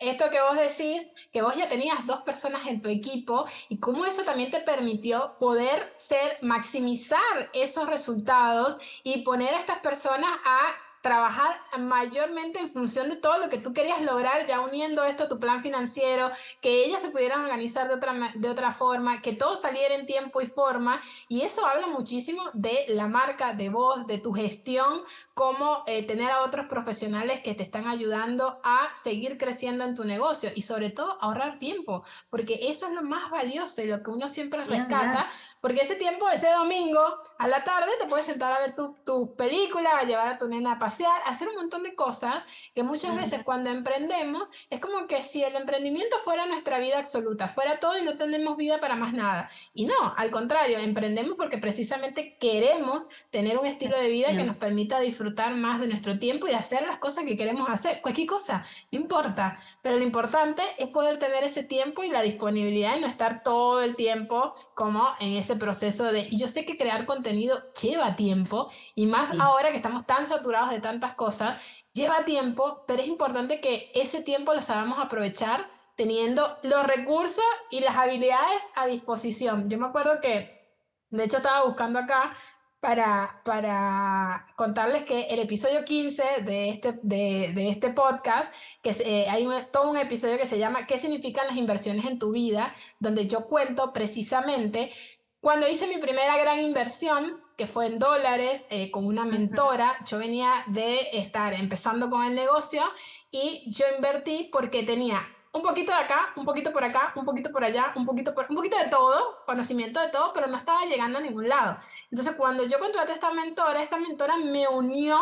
esto que vos decís, que vos ya tenías dos personas en tu equipo y cómo eso también te permitió poder ser, maximizar esos resultados y poner a estas personas a trabajar mayormente en función de todo lo que tú querías lograr, ya uniendo esto a tu plan financiero, que ellas se pudieran organizar de otra, de otra forma, que todo saliera en tiempo y forma. Y eso habla muchísimo de la marca, de voz, de tu gestión, como eh, tener a otros profesionales que te están ayudando a seguir creciendo en tu negocio y sobre todo ahorrar tiempo, porque eso es lo más valioso y lo que uno siempre rescata. Porque ese tiempo, ese domingo a la tarde, te puedes sentar a ver tu, tu película, a llevar a tu nena a pasear pasear, hacer un montón de cosas que muchas veces cuando emprendemos es como que si el emprendimiento fuera nuestra vida absoluta, fuera todo y no tenemos vida para más nada. Y no, al contrario, emprendemos porque precisamente queremos tener un estilo de vida que nos permita disfrutar más de nuestro tiempo y hacer las cosas que queremos hacer. Cualquier cosa, no importa. Pero lo importante es poder tener ese tiempo y la disponibilidad y no estar todo el tiempo como en ese proceso de... Y yo sé que crear contenido lleva tiempo y más ahora que estamos tan saturados de tantas cosas, lleva tiempo, pero es importante que ese tiempo lo sabamos aprovechar teniendo los recursos y las habilidades a disposición. Yo me acuerdo que, de hecho, estaba buscando acá para, para contarles que el episodio 15 de este, de, de este podcast, que eh, hay todo un episodio que se llama ¿Qué significan las inversiones en tu vida? Donde yo cuento precisamente cuando hice mi primera gran inversión, que fue en dólares, eh, con una mentora, yo venía de estar empezando con el negocio y yo invertí porque tenía un poquito de acá, un poquito por acá, un poquito por allá, un poquito por, un poquito de todo, conocimiento de todo, pero no estaba llegando a ningún lado. Entonces, cuando yo contraté a esta mentora, esta mentora me unió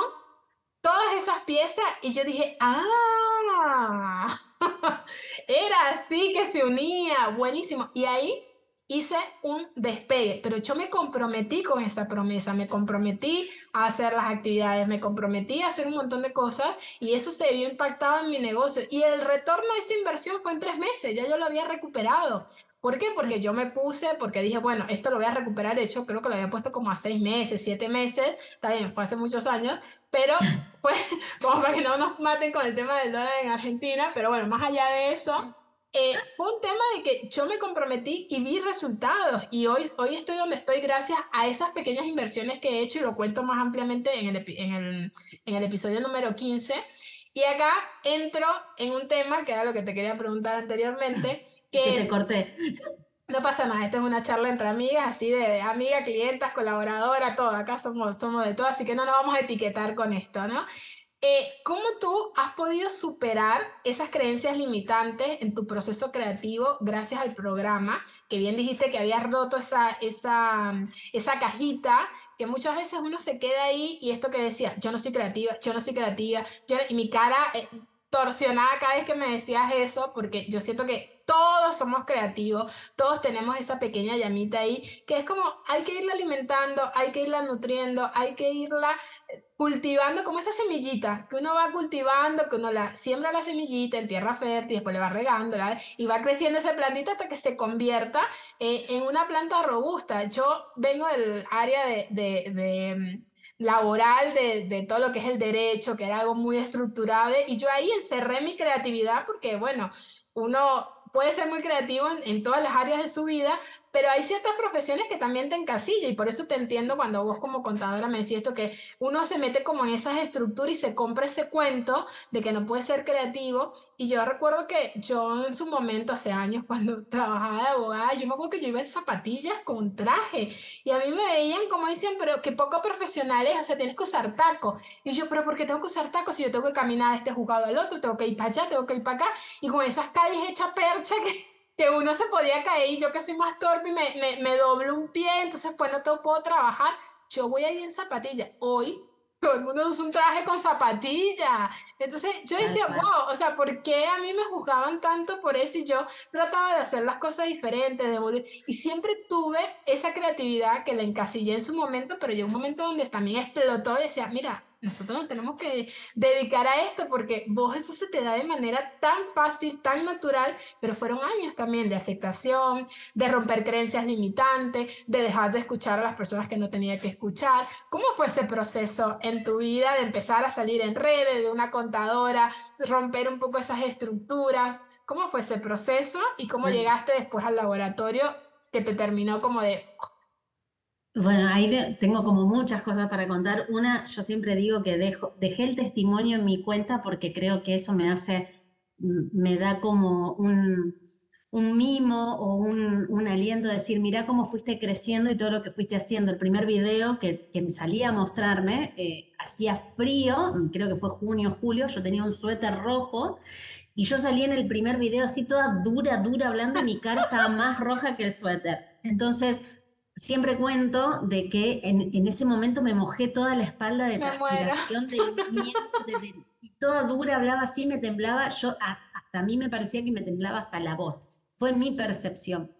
todas esas piezas y yo dije, ah, era así que se unía, buenísimo. Y ahí hice un despegue, pero yo me comprometí con esa promesa, me comprometí a hacer las actividades, me comprometí a hacer un montón de cosas y eso se vio impactado en mi negocio. Y el retorno de esa inversión fue en tres meses, ya yo lo había recuperado. ¿Por qué? Porque yo me puse, porque dije, bueno, esto lo voy a recuperar. De hecho, creo que lo había puesto como a seis meses, siete meses. Está bien, fue hace muchos años. Pero fue como para que no nos maten con el tema del dólar en Argentina. Pero bueno, más allá de eso, eh, fue un tema de que yo me comprometí y vi resultados y hoy, hoy estoy donde estoy gracias a esas pequeñas inversiones que he hecho y lo cuento más ampliamente en el, en el, en el episodio número 15. Y acá entro en un tema que era lo que te quería preguntar anteriormente. Que, que te corté. No pasa nada, esta es una charla entre amigas, así de amiga, clientas, colaboradora, todo. Acá somos, somos de todo, así que no nos vamos a etiquetar con esto, ¿no? Eh, ¿Cómo tú has podido superar esas creencias limitantes en tu proceso creativo gracias al programa? Que bien dijiste que habías roto esa, esa, esa cajita, que muchas veces uno se queda ahí y esto que decía, yo no soy creativa, yo no soy creativa, yo, y mi cara eh, torsionada cada vez que me decías eso, porque yo siento que todos somos creativos, todos tenemos esa pequeña llamita ahí, que es como hay que irla alimentando, hay que irla nutriendo, hay que irla eh, cultivando como esa semillita que uno va cultivando, que uno la siembra la semillita en tierra fértil, después le va regando y va creciendo esa plantita hasta que se convierta eh, en una planta robusta. Yo vengo del área de, de, de mm, laboral de, de, todo lo que es el derecho, que era algo muy estructurado, y yo ahí encerré mi creatividad porque, bueno, uno puede ser muy creativo en, todas las áreas de su vida, pero hay ciertas profesiones que también te encasillan y por eso te entiendo cuando vos como contadora me decís esto, que uno se mete como en esas estructuras y se compra ese cuento de que no puede ser creativo. Y yo recuerdo que yo en su momento, hace años, cuando trabajaba de abogada, yo me acuerdo que yo iba en zapatillas con traje y a mí me veían como decían, pero que poco profesionales, o sea, tienes que usar tacos. Y yo, pero ¿por qué tengo que usar tacos si yo tengo que caminar de este juzgado al otro? Tengo que ir para allá, tengo que ir para acá. Y con esas calles hechas percha que que uno se podía caer y yo que soy más torpe y me, me, me doblo un pie, entonces pues no te puedo trabajar. Yo voy a ir en zapatilla. Hoy todo el mundo usa un traje con zapatilla. Entonces yo decía, wow, o sea, ¿por qué a mí me juzgaban tanto por eso? Y yo trataba de hacer las cosas diferentes, de Y siempre tuve esa creatividad que la encasillé en su momento, pero llegó un momento donde también explotó y decía, mira, nosotros nos tenemos que dedicar a esto porque vos eso se te da de manera tan fácil, tan natural, pero fueron años también de aceptación, de romper creencias limitantes, de dejar de escuchar a las personas que no tenía que escuchar. ¿Cómo fue ese proceso en tu vida de empezar a salir en redes, de una contadora, romper un poco esas estructuras? ¿Cómo fue ese proceso y cómo llegaste después al laboratorio que te terminó como de bueno, ahí tengo como muchas cosas para contar. Una, yo siempre digo que dejo, dejé el testimonio en mi cuenta porque creo que eso me hace, me da como un, mimo o un, aliento de decir, mira cómo fuiste creciendo y todo lo que fuiste haciendo. El primer video que, me salía a mostrarme, eh, hacía frío, creo que fue junio, julio, yo tenía un suéter rojo y yo salí en el primer video así toda dura, dura, hablando y mi cara estaba más roja que el suéter. Entonces siempre cuento de que en, ese momento me mojé toda la espalda de transpiración, de miedo, y toda dura, hablaba así, me temblaba, yo hasta a mí me parecía que me temblaba hasta la voz. Fue mi percepción.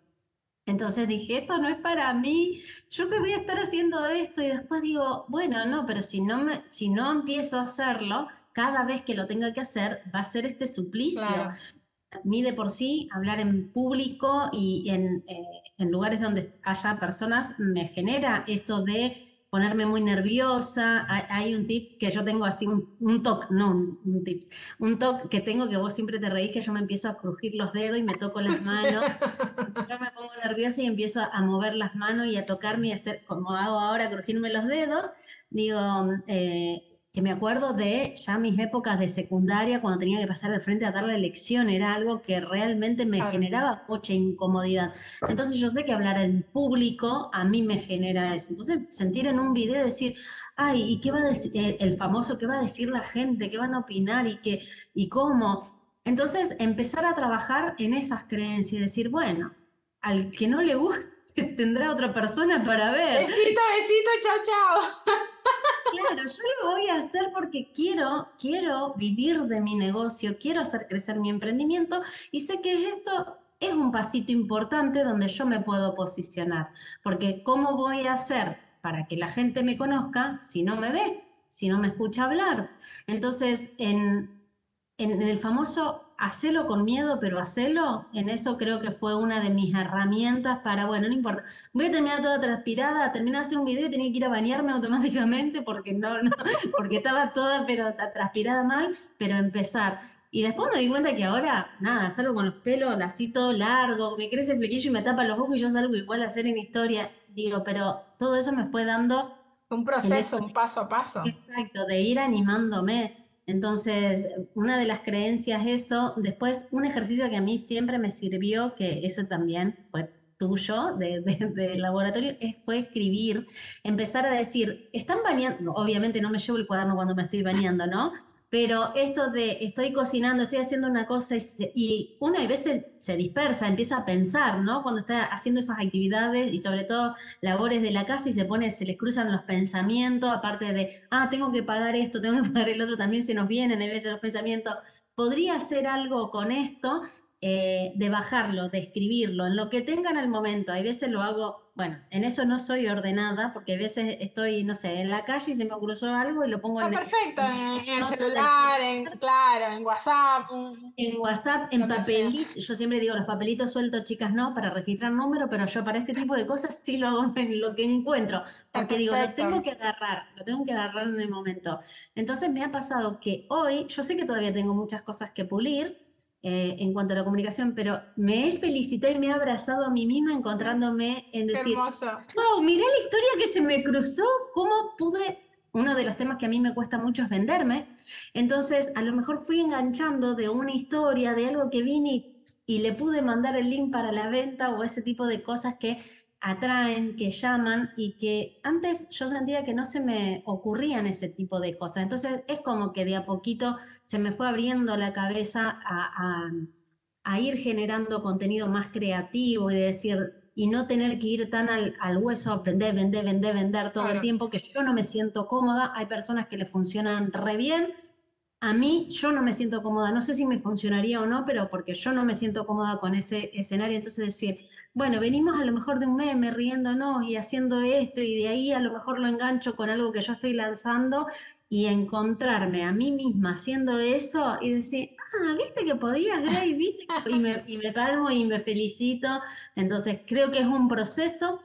Entonces dije, esto no es para mí, yo que voy a estar haciendo esto y después digo, bueno, no, pero si no, me, si no empiezo a hacerlo, cada vez que lo tenga que hacer va a ser este suplicio. A mí de por sí, hablar en público y en, eh, en lugares donde haya personas me genera esto de ponerme muy nerviosa. Hay, un tip que yo tengo así, un, un toque, no un, tip, un toque que tengo que vos siempre te reís que yo me empiezo a crujir los dedos y me toco las manos. yo me pongo nerviosa y empiezo a mover las manos y a tocarme y hacer como hago ahora, crujirme los dedos. Digo, eh, que me acuerdo de ya mis épocas de secundaria, cuando tenía que pasar al frente a dar la lección, era algo que realmente me generaba mucha incomodidad. Entonces yo sé que hablar en público a mí me genera eso. Entonces sentir en un video decir, ay, ¿y qué va a decir eh, el famoso, qué va a decir la gente, qué van a opinar y qué y cómo? Entonces empezar a trabajar en esas creencias y decir, bueno, al que no le guste tendrá otra persona para ver. Besito, besito, chao, chao. Claro, yo lo voy a hacer porque quiero, quiero vivir de mi negocio, quiero hacer crecer mi emprendimiento y sé que esto es un pasito importante donde yo me puedo posicionar. Porque ¿cómo voy a hacer para que la gente me conozca si no me ve, si no me escucha hablar? Entonces, en, en el famoso hacelo con miedo, pero hacelo, en eso creo que fue una de mis herramientas para, bueno, no importa, voy a terminar toda transpirada, terminé de hacer un video y tenía que ir a bañarme automáticamente porque no, no porque estaba toda pero transpirada mal, pero empezar. Y después me di cuenta que ahora, nada, salgo con los pelos así todo largo, me crece el flequillo y me tapa los ojos y yo salgo igual a hacer en historia. Digo, pero todo eso me fue dando... Un proceso, un paso a paso. Exacto, de ir animándome. Entonces, una de las creencias eso, después un ejercicio que a mí siempre me sirvió, que eso también fue tuyo de, laboratorio, fue escribir, empezar a decir, están bañando, obviamente no me llevo el cuaderno cuando me estoy bañando, ¿no? Pero esto de estoy cocinando, estoy haciendo una cosa y, una a veces se dispersa, empieza a pensar, ¿no? Cuando está haciendo esas actividades y sobre todo labores de la casa y se pone, se les cruzan los pensamientos, aparte de, ah, tengo que pagar esto, tengo que pagar el otro, también se nos vienen a veces los pensamientos. ¿Podría hacer algo con esto? Eh, de bajarlo, de escribirlo, en lo que tenga en el momento. Hay veces lo hago, bueno, en eso no soy ordenada, porque a veces estoy, no sé, en la calle y se me cruzó algo y lo pongo en, perfecto, en, el celular, en, claro, en WhatsApp. En WhatsApp, en papelito, yo siempre digo, los papelitos sueltos, chicas, no, para registrar número, pero yo para este tipo de cosas sí lo hago en lo que encuentro, porque digo, lo tengo que agarrar, lo tengo que agarrar en el momento. Entonces me ha pasado que hoy, yo sé que todavía tengo muchas cosas que pulir, eh, en cuanto a la comunicación, pero me he felicitado y me he abrazado a mí misma encontrándome en decir, wow, miré la historia que se me cruzó, cómo pude, uno de los temas que a mí me cuesta mucho es venderme, entonces a lo mejor fui enganchando de una historia, de algo que vine y le pude mandar el link para la venta o ese tipo de cosas que atraen, que llaman y que antes yo sentía que no se me ocurrían ese tipo de cosas. Entonces es como que de a poquito se me fue abriendo la cabeza a, ir generando contenido más creativo y decir, y no tener que ir tan al, hueso a vender, vender, vender, vender todo el tiempo, que yo no me siento cómoda. Hay personas que le funcionan re bien. A mí yo no me siento cómoda, no sé si me funcionaría o no, pero porque yo no me siento cómoda con ese escenario, entonces decir, bueno, venimos a lo mejor de un meme riéndonos y haciendo esto y de ahí a lo mejor lo engancho con algo que yo estoy lanzando y encontrarme a mí misma haciendo eso y decir, ah, viste que podías, y me, y me calmo y me felicito. Entonces creo que es un proceso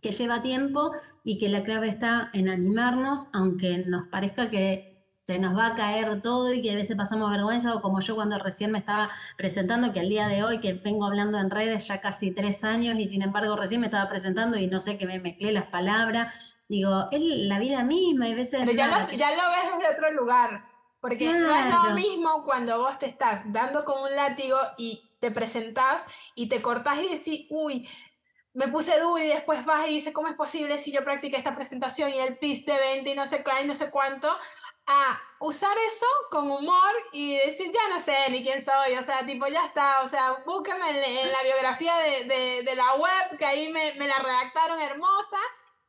que lleva tiempo y que la clave está en animarnos, aunque nos parezca que se nos va a caer todo y que a veces pasamos vergüenza, o como yo cuando recién me estaba presentando, que al día de hoy, que vengo hablando en redes ya casi tres años y sin embargo recién me estaba presentando y no sé que me mezclé las palabras, digo, es la vida misma y a veces... Pero ya, lo, ya lo ves desde otro lugar, porque no es lo mismo cuando vos te estás dando con un látigo y te presentás y te cortás y decís, uy, me puse duro y después vas y dices, ¿cómo es posible si yo practiqué esta presentación y el pitch de 20 y no sé qué y no sé cuánto? A usar eso con humor y decir, ya no sé ni quién soy, o sea, tipo, ya está, o sea, búsquenme en, la biografía de, de, de, la web, que ahí me, me la redactaron hermosa,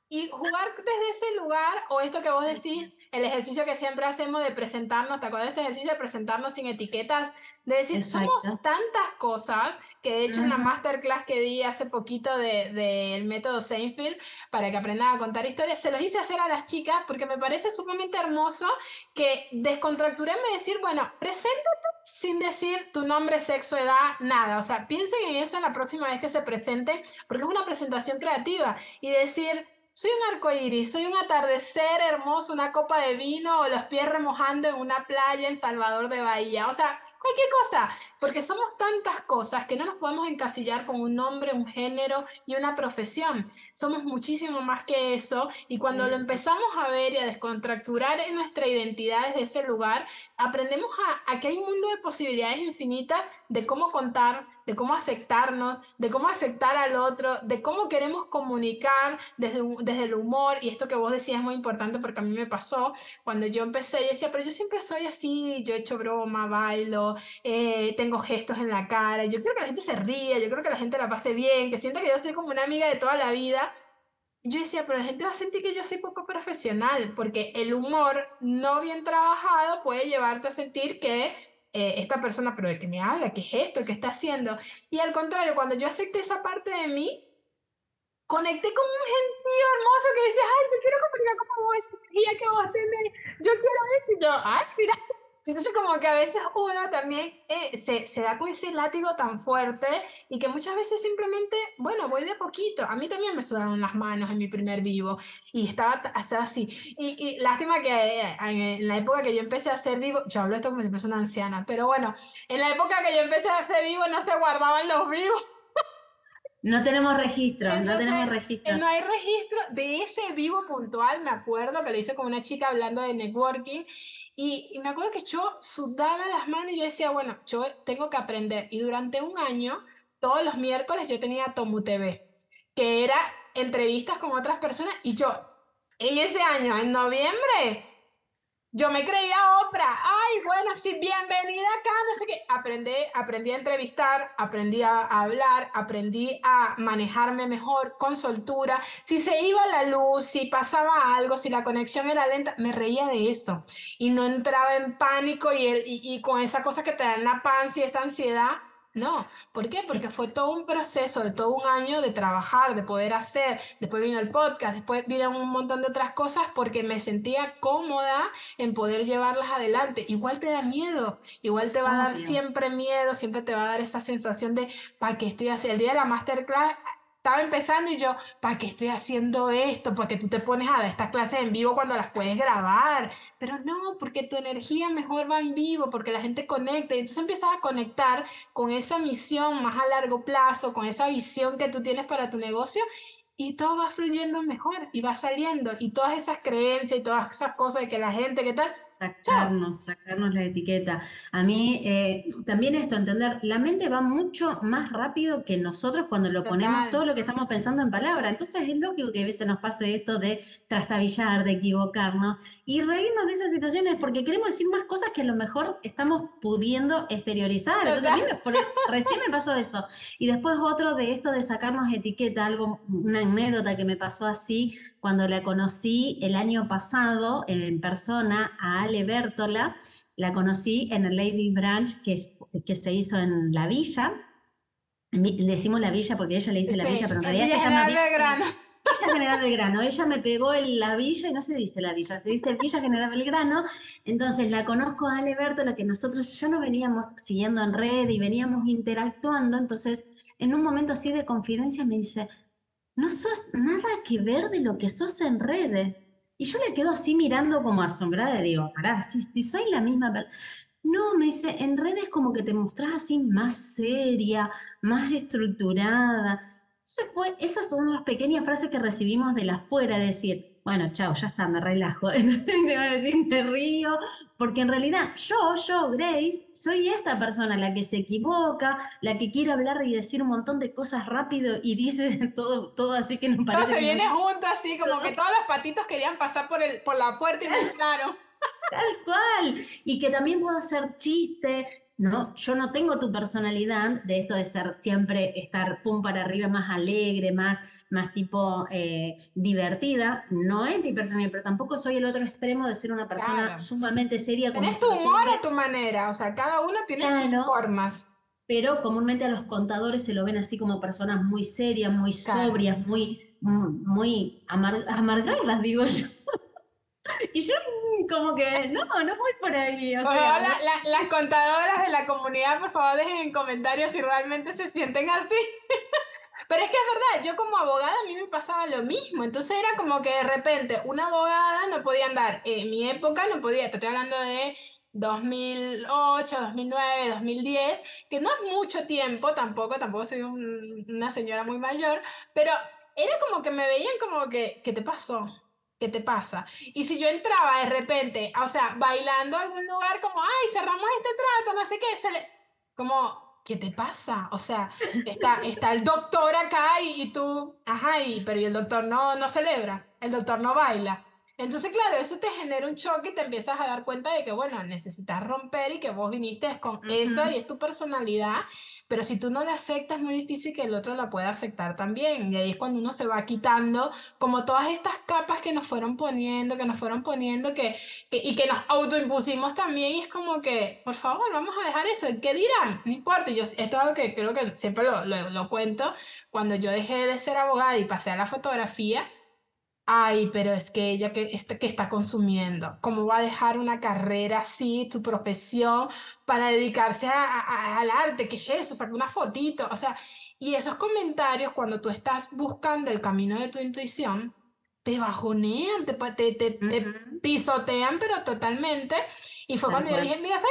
y jugar desde ese lugar, o esto que vos decís, el ejercicio que siempre hacemos de presentarnos, ¿te acuerdas de ese ejercicio de presentarnos sin etiquetas? De decir, somos tantas cosas que de hecho en la masterclass que di hace poquito del de, método Seinfeld para que aprendan a contar historias, se los hice hacer a las chicas porque me parece sumamente hermoso que descontracturarme y decir, bueno, preséntate sin decir tu nombre, sexo, edad, nada. O sea, piensen en eso en la próxima vez que se presente porque es una presentación creativa y decir, soy un arco iris, soy un atardecer hermoso, una copa de vino o los pies remojando en una playa en Salvador de Bahía. O sea, cualquier cosa, porque somos tantas cosas que no nos podemos encasillar con un nombre, un género y una profesión. Somos muchísimo más que eso y cuando lo empezamos a ver y a descontracturar en nuestra identidad desde ese lugar, aprendemos a, a que hay un mundo de posibilidades infinitas de cómo contar, de cómo aceptarnos, de cómo aceptar al otro, de cómo queremos comunicar desde, desde el humor. Y esto que vos decías es muy importante porque a mí me pasó cuando yo empecé, yo decía, pero yo siempre soy así, yo he hecho broma, bailo, eh, tengo gestos en la cara, yo quiero que la gente se ría, yo creo que la gente la pase bien, que sienta que yo soy como una amiga de toda la vida. Yo decía, pero la gente va a sentir que yo soy poco profesional, porque el humor no bien trabajado puede llevarte a sentir que eh, esta persona, pero de que me habla, ¿qué es esto? ¿Qué está haciendo? Y al contrario, cuando yo acepté esa parte de mí, conecté con un gentío hermoso que decía, ay, yo quiero comunicar como vos, esa energía que vos tenés, yo quiero esto, y yo, ay, mira, entonces como que a veces uno también eh, se, se, da con ese látigo tan fuerte y que muchas veces simplemente, bueno, voy de poquito. A mí también me sudaron las manos en mi primer vivo y estaba, estaba así. Y, y, lástima que eh, en la época que yo empecé a hacer vivo, yo hablo esto como si fuese una anciana, pero bueno, en la época que yo empecé a hacer vivo no se guardaban los vivos. No tenemos registro, no tenemos registro. No hay registro de ese vivo puntual, me acuerdo que lo hice con una chica hablando de networking y, me acuerdo que yo sudaba las manos y yo decía, bueno, yo tengo que aprender. Y durante un año, todos los miércoles yo tenía Tomu TV, que era entrevistas con otras personas. Y yo, en ese año, en noviembre, yo me creía Oprah. Ay, bueno, sí, bienvenida acá, no sé qué. Aprendí, aprendí a entrevistar, aprendí a hablar, aprendí a manejarme mejor, con soltura. Si se iba la luz, si pasaba algo, si la conexión era lenta, me reía de eso. Y no entraba en pánico y, y, y con esa cosa que te da la panza y esa ansiedad, no, ¿por qué? Porque fue todo un proceso de todo un año de trabajar, de poder hacer. Después vino el podcast, después vino un montón de otras cosas porque me sentía cómoda en poder llevarlas adelante. Igual te da miedo, igual te va a dar siempre miedo, siempre te va a dar esa sensación de, ¿para qué estoy haciendo? El día de la masterclass estaba empezando y yo, ¿para qué estoy haciendo esto? Porque tú te pones a dar estas clases en vivo cuando las puedes grabar. Pero no, porque tu energía mejor va en vivo, porque la gente conecta. Y entonces empiezas a conectar con esa misión más a largo plazo, con esa visión que tú tienes para tu negocio y todo va fluyendo mejor y va saliendo. Y todas esas creencias y todas esas cosas de que la gente, ¿qué tal? Sacarnos, sacarnos la etiqueta. A mí eh, también esto, entender, la mente va mucho más rápido que nosotros cuando lo ponemos todo lo que estamos pensando en palabra. Entonces es lógico que a veces nos pase esto de trastabillar, de equivocarnos y reírnos de esas situaciones porque queremos decir más cosas que a lo mejor estamos pudiendo exteriorizar. Entonces a mí recién me pasó eso. Y después otro de esto de sacarnos etiqueta, algo, una anécdota que me pasó así cuando la conocí el año pasado en persona a Ale Bertola, la conocí en el Lady Branch que, que se hizo en la villa. Decimos la villa porque ella le dice la villa, pero en realidad se llama Villa General Belgrano. Ella me pegó en la villa y no se dice la villa, se dice Villa General Belgrano. Entonces la conozco a Ale Bertola, que nosotros ya nos veníamos siguiendo en red y veníamos interactuando. Entonces, en un momento así de confidencia me dice, no sos nada que ver de lo que sos en redes. Y yo le quedo así mirando como asombrada y digo, pará, si, si soy la misma persona. No, me dice, en redes como que te mostrás así más seria, más estructurada. Entonces fue, esas son las pequeñas frases que recibimos de la afuera, decir, bueno, chao, ya está, me relajo. Te va a decir, me río, porque en realidad yo, yo, Grace, soy esta persona, la que se equivoca, la que quiere hablar y decir un montón de cosas rápido y dice todo, todo así que nos parece. Todo se viene junto así, como que todos los patitos querían pasar por, el, por la puerta y me claro. Tal cual. Y que también puedo hacer chiste, ¿no? Yo no tengo tu personalidad de esto de ser siempre, estar pum para arriba, más alegre, más, más tipo eh, divertida. No es mi personalidad, pero tampoco soy el otro extremo de ser una persona sumamente seria. Tienes tu humor a tu manera, o sea, cada uno tiene sus formas. Pero comúnmente a los contadores se lo ven así como personas muy serias, muy sobrias, muy, muy amargadas, digo yo. y yo como que no, no voy por ahí. O sea, las contadoras de la comunidad, por favor, dejen en comentarios si realmente se sienten así. Pero es que es verdad, yo como abogada a mí me pasaba lo mismo. Entonces era como que de repente una abogada no podía andar. En mi época no podía, te estoy hablando de 2008, 2009, 2010, que no es mucho tiempo tampoco, tampoco soy una señora muy mayor, pero era como que me veían como que, ¿qué te pasó? ¿Qué te pasa? Y si yo entraba de repente, o sea, bailando a algún lugar como, ay, cerramos este trato, no sé qué, se le... como, ¿qué te pasa? O sea, está, está el doctor acá y, y tú, ajá, y, pero y el doctor no, no celebra, el doctor no baila. Entonces, claro, eso te genera un choque y te empiezas a dar cuenta de que, bueno, necesitas romper y que vos viniste con eso y es tu personalidad, pero si tú no la aceptas es muy difícil que el otro la pueda aceptar también. Y ahí es cuando uno se va quitando como todas estas capas que nos fueron poniendo, que nos fueron poniendo, que, y que nos autoimpusimos también. Y es como que, por favor, vamos a dejar eso. ¿Qué dirán? No importa. Yo, esto es algo que creo que siempre lo, lo, lo cuento. Cuando yo dejé de ser abogada y pasé a la fotografía, ay, pero es que ella que, este, que está consumiendo, ¿cómo va a dejar una carrera así, tu profesión, para dedicarse a, al arte? ¿Qué es eso? Saca una fotito, o sea, y esos comentarios cuando tú estás buscando el camino de tu intuición, te bajonean, te, te, te, pisotean, pero totalmente. Y fue cuando yo dije, mira, ¿sabes?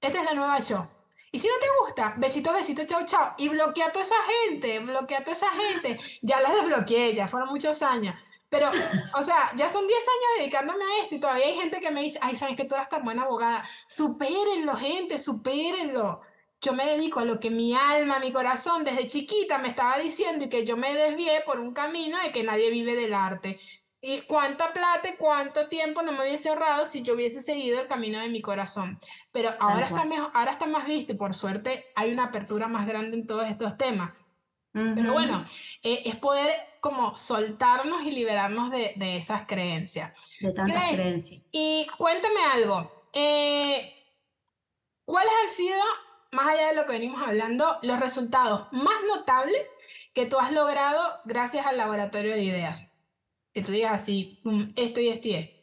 Esta es la nueva show. Y si no te gusta, besito, besito, chao, chao. Y bloquea a toda esa gente, bloquea a toda esa gente. Ya las desbloqueé, ya fueron muchos años. Pero, o sea, ya son 10 años dedicándome a esto y todavía hay gente que me dice, ay, sabes que tú eres tan buena abogada. Supérenlo, gente, supérenlo. Yo me dedico a lo que mi alma, mi corazón desde chiquita me estaba diciendo y que yo me desvié por un camino de que nadie vive del arte. ¿Y cuánta plata y cuánto tiempo no me hubiese ahorrado si yo hubiese seguido el camino de mi corazón? Pero ahora está, mejor, ahora está más visto y por suerte hay una apertura más grande en todos estos temas. Pero bueno, eh, es poder como soltarnos y liberarnos de, de esas creencias. De tantas creencias. Y cuéntame algo. Eh, ¿Cuáles han sido, más allá de lo que venimos hablando, los resultados más notables que tú has logrado gracias al laboratorio de ideas? Que tú digas así, esto y esto y esto.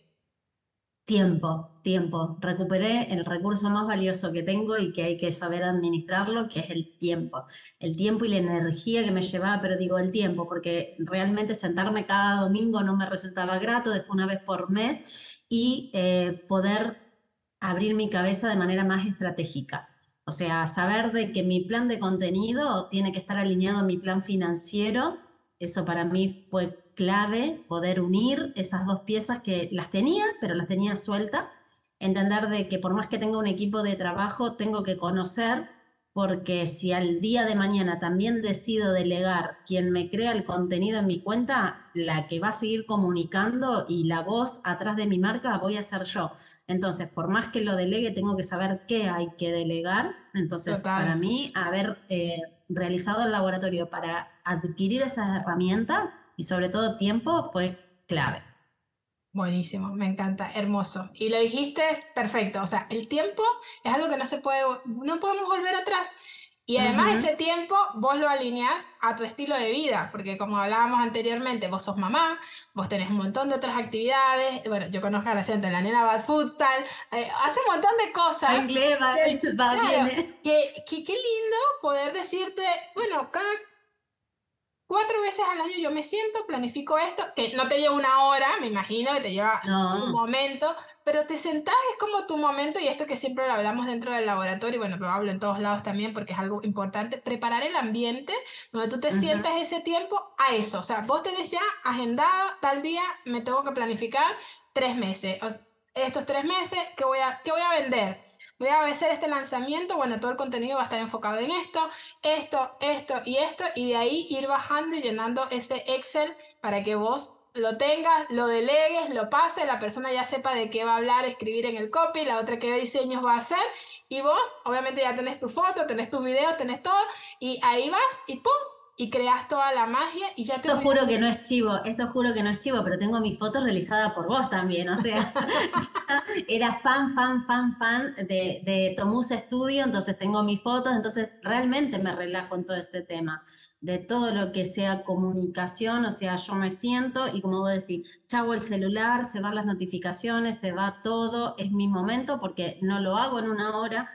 Tiempo, tiempo. Recuperé el recurso más valioso que tengo y que hay que saber administrarlo, que es el tiempo. El tiempo y la energía que me llevaba, pero digo el tiempo, porque realmente sentarme cada domingo no me resultaba grato, después una vez por mes, y eh, poder abrir mi cabeza de manera más estratégica. O sea, saber de que mi plan de contenido tiene que estar alineado a mi plan financiero, eso para mí fue clave poder unir esas dos piezas que las tenía, pero las tenía suelta. Entender de que por más que tenga un equipo de trabajo, tengo que conocer, porque si al día de mañana también decido delegar quien me crea el contenido en mi cuenta, la que va a seguir comunicando y la voz atrás de mi marca voy a ser yo. Entonces, por más que lo delegue, tengo que saber qué hay que delegar. Entonces, para mí, haber eh, realizado el laboratorio para adquirir esas herramientas y sobre todo tiempo fue clave. Buenísimo, me encanta, hermoso. Y lo dijiste perfecto, o sea, el tiempo es algo que no se puede, no podemos volver atrás. Y además ese tiempo vos lo alineás a tu estilo de vida, porque como hablábamos anteriormente, vos sos mamá, vos tenés un montón de otras actividades, bueno, yo conozco a la gente, la nena va al futsal, eh, hace un montón de cosas. Inglés va, va claro, que, que, qué lindo poder decirte, bueno, cada cuatro veces al año yo me siento, planifico esto, que no te lleva una hora, me imagino, que te lleva un momento, pero te sentás, es como tu momento, y esto que siempre lo hablamos dentro del laboratorio, bueno, lo hablo en todos lados también porque es algo importante, preparar el ambiente donde tú te sientas ese tiempo a eso. O sea, vos tenés ya agendado, tal día me tengo que planificar tres meses. Estos tres meses, ¿qué voy a, qué voy a vender? Voy a hacer este lanzamiento, bueno, todo el contenido va a estar enfocado en esto, esto, esto y esto, y de ahí ir bajando y llenando ese Excel para que vos lo tengas, lo delegues, lo pases, la persona ya sepa de qué va a hablar, escribir en el copy, la otra qué diseños va a hacer, y vos obviamente ya tenés tu foto, tenés tus videos, tenés todo, y ahí vas y ¡pum! Y creas toda la magia y ya te... Esto juro que no es chivo, esto juro que no es chivo, pero tengo mis fotos realizadas por vos también, o sea, era fan, fan, fan, fan de, de Tomus Studio, entonces tengo mis fotos, entonces realmente me relajo en todo ese tema de todo lo que sea comunicación, o sea, yo me siento y como vos decís, chavo el celular, se van las notificaciones, se va todo, es mi momento porque no lo hago en una hora,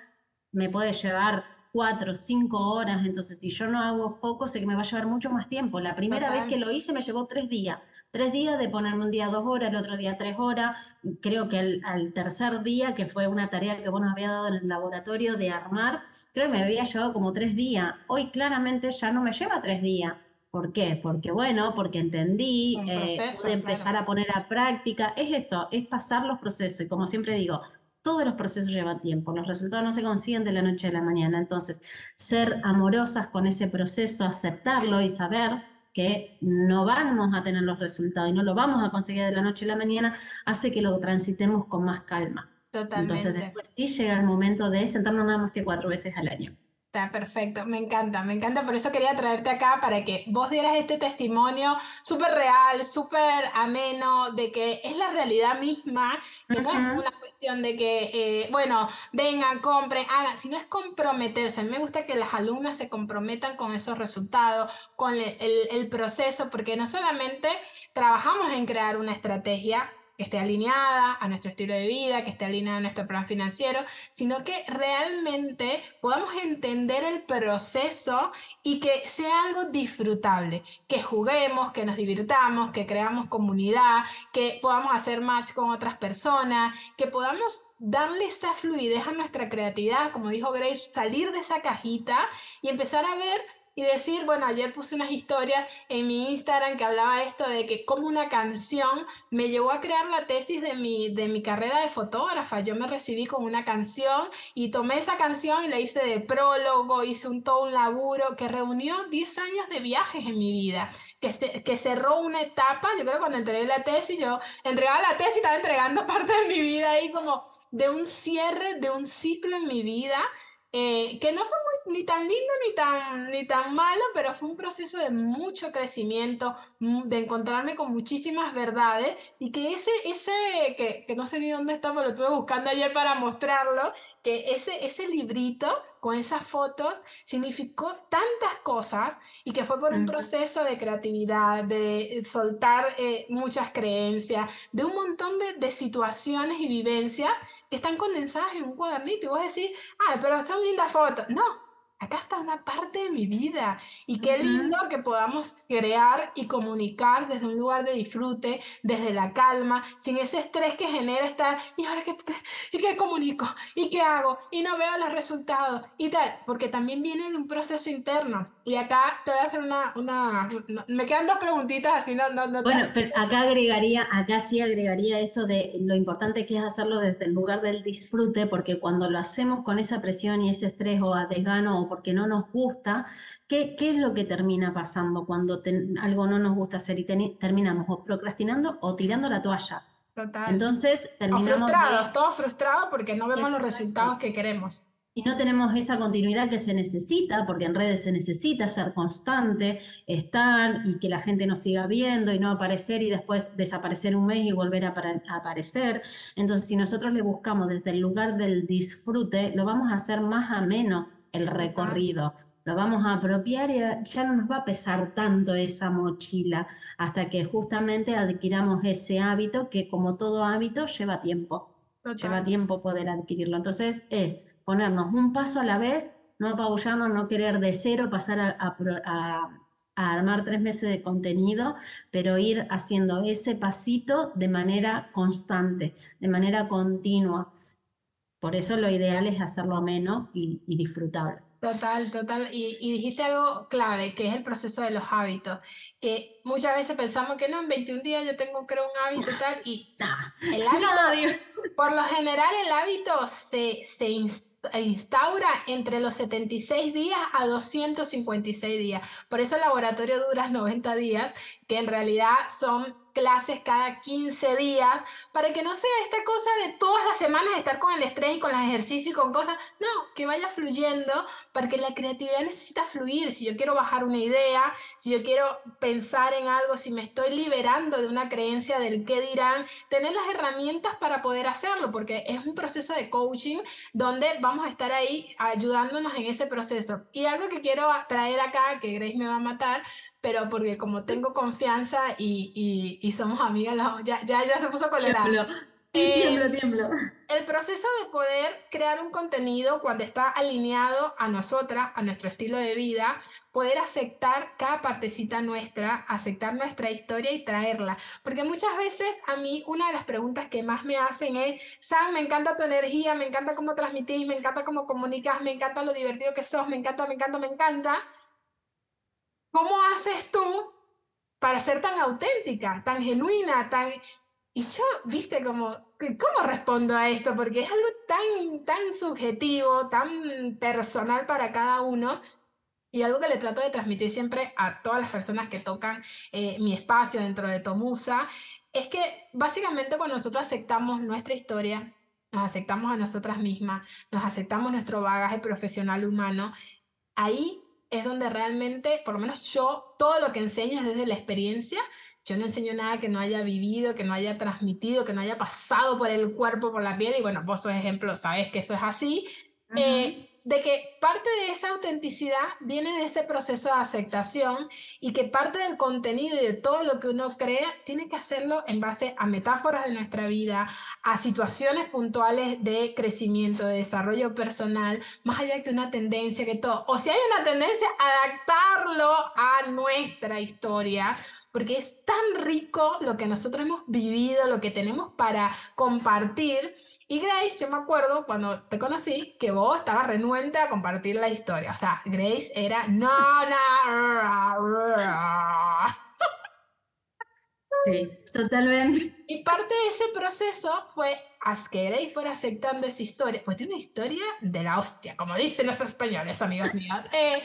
me puede llevar cuatro, cinco horas, entonces si yo no hago foco, sé que me va a llevar mucho más tiempo. La primera vez que lo hice me llevó tres días, tres días de ponerme un día dos horas, el otro día tres horas, creo que al tercer día, que fue una tarea que vos nos había dado en el laboratorio de armar, creo que me había llevado como tres días, hoy claramente ya no me lleva tres días. ¿Por qué? Porque bueno, porque entendí, eh, pude empezar a poner a práctica. Es esto, es pasar los procesos. Y como siempre digo, todos los procesos llevan tiempo, los resultados no se consiguen de la noche a la mañana. Entonces, ser amorosas con ese proceso, aceptarlo y saber que no vamos a tener los resultados y no lo vamos a conseguir de la noche a la mañana, hace que lo transitemos con más calma. Totalmente. Entonces, después sí llega el momento de sentarnos nada más que cuatro veces al año. Está perfecto, me encanta, me encanta, por eso quería traerte acá para que vos dieras este testimonio súper real, súper ameno, de que es la realidad misma, que no es una cuestión de que, eh, bueno, vengan, compren, hagan, sino es comprometerse. A mí me gusta que las alumnas se comprometan con esos resultados, con el, el proceso, porque no solamente trabajamos en crear una estrategia, que esté alineada a nuestro estilo de vida, que esté alineada a nuestro plan financiero, sino que realmente podamos entender el proceso y que sea algo disfrutable, que juguemos, que nos divirtamos, que creamos comunidad, que podamos hacer match con otras personas, que podamos darle esta fluidez a nuestra creatividad, como dijo Grace, salir de esa cajita y empezar a ver y decir, bueno, ayer puse unas historias en mi Instagram que hablaba esto de que como una canción me llevó a crear la tesis de mi, de mi carrera de fotógrafa. Yo me recibí con una canción y tomé esa canción y la hice de prólogo, hice un, todo un laburo que reunió 10 años de viajes en mi vida, que, que cerró una etapa, yo creo que cuando entregué la tesis, yo entregaba la tesis y estaba entregando parte de mi vida ahí como de un cierre, de un ciclo en mi vida eh, que no fue ni tan lindo ni tan, ni tan malo, pero fue un proceso de mucho crecimiento, mm, de encontrarme con muchísimas verdades y que ese, ese que, que no sé ni dónde está, pero lo estuve buscando ayer para mostrarlo, que ese, ese librito con esas fotos significó tantas cosas y que fue por un proceso de creatividad, de soltar eh, muchas creencias, de un montón de, de situaciones y vivencias están condensadas en un cuadernito y vos decís, ay, pero son lindas fotos. No, acá está una parte de mi vida y qué lindo que podamos crear y comunicar desde un lugar de disfrute, desde la calma, sin ese estrés que genera estar, ¿y ahora qué, y qué comunico? ¿Y qué hago? Y no veo los resultados y tal, porque también viene de un proceso interno. Y acá te voy a hacer una, una me quedan dos preguntitas así, no, no, no Bueno, pero acá agregaría, acá sí agregaría esto de lo importante que es hacerlo desde el lugar del disfrute, porque cuando lo hacemos con esa presión y ese estrés o a desgano o porque no nos gusta, ¿qué, qué es lo que termina pasando cuando algo no nos gusta hacer y terminamos o procrastinando o tirando la toalla? Total. Entonces terminamos. O frustrados, todos frustrados porque no vemos los resultados que queremos. Y no tenemos esa continuidad que se necesita, porque en redes se necesita ser constante, estar y que la gente nos siga viendo y no aparecer y después desaparecer un mes y volver a, aparecer. Entonces, si nosotros le buscamos desde el lugar del disfrute, lo vamos a hacer más ameno el recorrido. Lo vamos a apropiar y ya no nos va a pesar tanto esa mochila hasta que justamente adquiramos ese hábito que como todo hábito lleva tiempo. Lleva tiempo poder adquirirlo. Entonces es ponernos un paso a la vez, no apabullarnos, no querer de cero pasar a, armar tres meses de contenido, pero ir haciendo ese pasito de manera constante, de manera continua. Por eso lo ideal es hacerlo ameno y, y disfrutable. Total, total. Y, dijiste algo clave, que es el proceso de los hábitos. Que muchas veces pensamos que no, en 21 días yo tengo, creo, un hábito y tal. Y el hábito, por lo general, el hábito se, se instaura entre los 76 días a 256 días. Por eso el laboratorio dura 90 días, que en realidad son clases cada 15 días para que no sea esta cosa de todas las semanas estar con el estrés y con los ejercicios y con cosas. No, que vaya fluyendo porque la creatividad necesita fluir. Si yo quiero bajar una idea, si yo quiero pensar en algo, si me estoy liberando de una creencia del qué dirán, tener las herramientas para poder hacerlo porque es un proceso de coaching donde vamos a estar ahí ayudándonos en ese proceso. Y algo que quiero traer acá, que Grace me va a matar, pero porque como tengo confianza y, y, somos amigas, ya, ya, ya se puso colorado. Sí, eh, tiemblo, tiemblo. El proceso de poder crear un contenido cuando está alineado a nosotras, a nuestro estilo de vida, poder aceptar cada partecita nuestra, aceptar nuestra historia y traerla. Porque muchas veces a mí una de las preguntas que más me hacen es, Sam, me encanta tu energía, me encanta cómo transmitís, me encanta cómo comunicas, me encanta lo divertido que sos, me encanta, me encanta, me encanta. ¿Cómo haces tú para ser tan auténtica, tan genuina, tan... Y yo, viste, como, ¿cómo respondo a esto? Porque es algo tan, tan subjetivo, tan personal para cada uno. Y algo que le trato de transmitir siempre a todas las personas que tocan eh, mi espacio dentro de Tomusa, es que básicamente cuando nosotros aceptamos nuestra historia, nos aceptamos a nosotras mismas, nos aceptamos nuestro bagaje profesional humano, ahí es donde realmente, por lo menos yo, todo lo que enseño es desde la experiencia. Yo no enseño nada que no haya vivido, que no haya transmitido, que no haya pasado por el cuerpo, por la piel. Y bueno, vos sos ejemplo, sabes que eso es así de que parte de esa autenticidad viene de ese proceso de aceptación y que parte del contenido y de todo lo que uno crea tiene que hacerlo en base a metáforas de nuestra vida, a situaciones puntuales de crecimiento, de desarrollo personal, más allá que una tendencia, que todo. O si hay una tendencia, adaptarlo a nuestra historia porque es tan rico lo que nosotros hemos vivido, lo que tenemos para compartir. Y Grace, yo me acuerdo cuando te conocí que vos estabas renuente a compartir la historia. O sea, Grace era no, no. Sí, totalmente. Y parte de ese proceso fue que Grace fuera aceptando esa historia. Pues tiene una historia de la hostia, como dicen los españoles, amigos míos. Eh,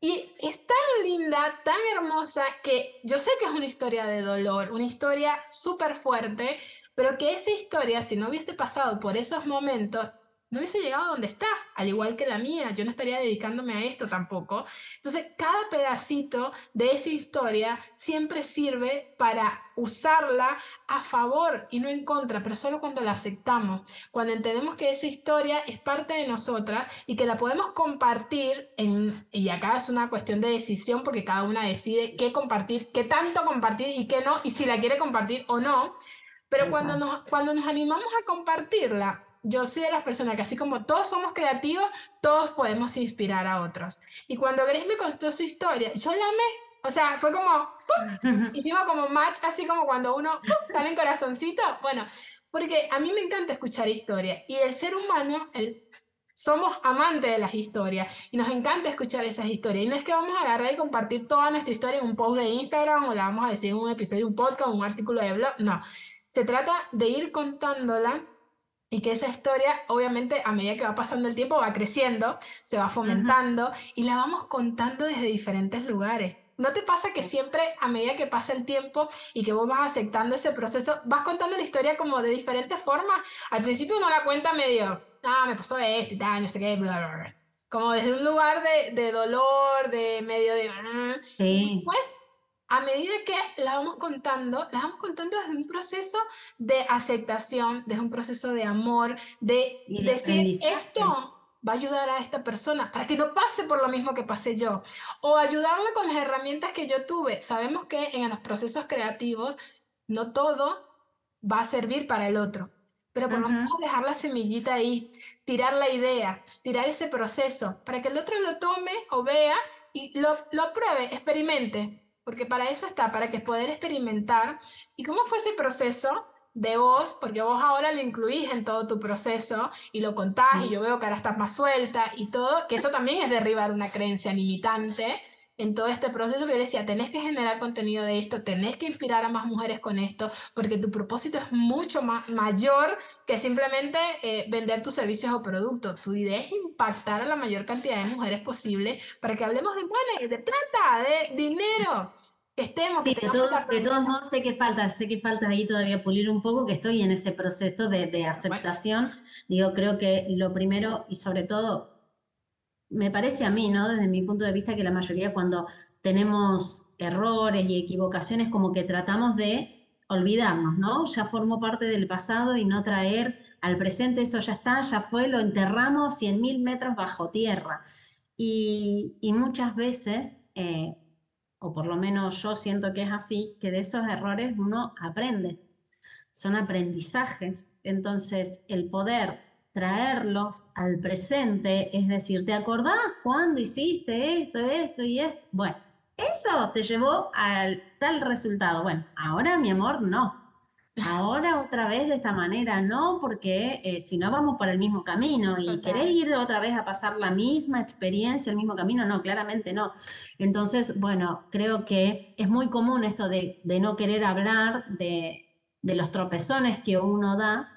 y es tan linda, tan hermosa, que yo sé que es una historia de dolor, una historia súper fuerte, pero que esa historia, si no hubiese pasado por esos momentos, no hubiese llegado a donde está, al igual que la mía, yo no estaría dedicándome a esto tampoco. Entonces, cada pedacito de esa historia siempre sirve para usarla a favor y no en contra, pero solo cuando la aceptamos, cuando entendemos que esa historia es parte de nosotras y que la podemos compartir, en, y acá es una cuestión de decisión porque cada una decide qué compartir, qué tanto compartir y qué no, y si la quiere compartir o no. Pero cuando nos, cuando nos animamos a compartirla, yo soy de las personas que así como todos somos creativos, todos podemos inspirar a otros. Y cuando Grace me contó su historia, yo la amé. O sea, fue como, hicimos como match, así como cuando uno sale en corazoncito. Bueno, porque a mí me encanta escuchar historias. Y el ser humano, el, somos amantes de las historias y nos encanta escuchar esas historias. Y no es que vamos a agarrar y compartir toda nuestra historia en un post de Instagram o la vamos a decir en un episodio un podcast un artículo de blog. No, se trata de ir contándola y que esa historia, obviamente, a medida que va pasando el tiempo, va creciendo, se va fomentando y la vamos contando desde diferentes lugares. ¿No te pasa que siempre, a medida que pasa el tiempo y que vos vas aceptando ese proceso, vas contando la historia como de diferentes formas? Al principio uno la cuenta medio, ah, me pasó esto y tal, no sé qué, bla, bla, bla. Como desde un lugar de, de dolor, de medio de... Ah". Sí. Después a medida que la vamos contando, la vamos contando desde un proceso de aceptación, desde un proceso de amor, de, decir esto va a ayudar a esta persona para que no pase por lo mismo que pasé yo o ayudarle con las herramientas que yo tuve. Sabemos que en los procesos creativos no todo va a servir para el otro, pero por lo menos dejar la semillita ahí, tirar la idea, tirar ese proceso para que el otro lo tome o vea y lo, lo apruebe, experimente porque para eso está, para que poder experimentar. ¿Y cómo fue ese proceso de vos? Porque vos ahora lo incluís en todo tu proceso y lo contás y yo veo que ahora estás más suelta y todo, que eso también es derribar una creencia limitante en todo este proceso, yo decía, tenés que generar contenido de esto, tenés que inspirar a más mujeres con esto, porque tu propósito es mucho más mayor que simplemente eh, vender tus servicios o productos. Tu idea es impactar a la mayor cantidad de mujeres posible para que hablemos de money, de plata, de dinero. estemos. Sí, de, todos modos sé que falta, sé que falta ahí todavía pulir un poco, que estoy en ese proceso de, aceptación. Digo, creo que lo primero y sobre todo, me parece a mí, ¿no? Desde mi punto de vista, que la mayoría cuando tenemos errores y equivocaciones, como que tratamos de olvidarnos, ¿no? Ya formó parte del pasado y no traer al presente, eso ya está, ya fue, lo enterramos 100.000 metros bajo tierra. Y, muchas veces eh, o por lo menos yo siento que es así, que de esos errores uno aprende. Son aprendizajes. Entonces, el poder traerlos al presente, es decir, ¿te acordás cuando hiciste esto, esto y esto? Bueno, eso te llevó al tal resultado. Bueno, ahora mi amor, no. Ahora otra vez de esta manera, no, porque eh, si no vamos por el mismo camino y querés ir otra vez a pasar la misma experiencia, el mismo camino, no, claramente no. Entonces, bueno, creo que es muy común esto de, no querer hablar de, de los tropezones que uno da,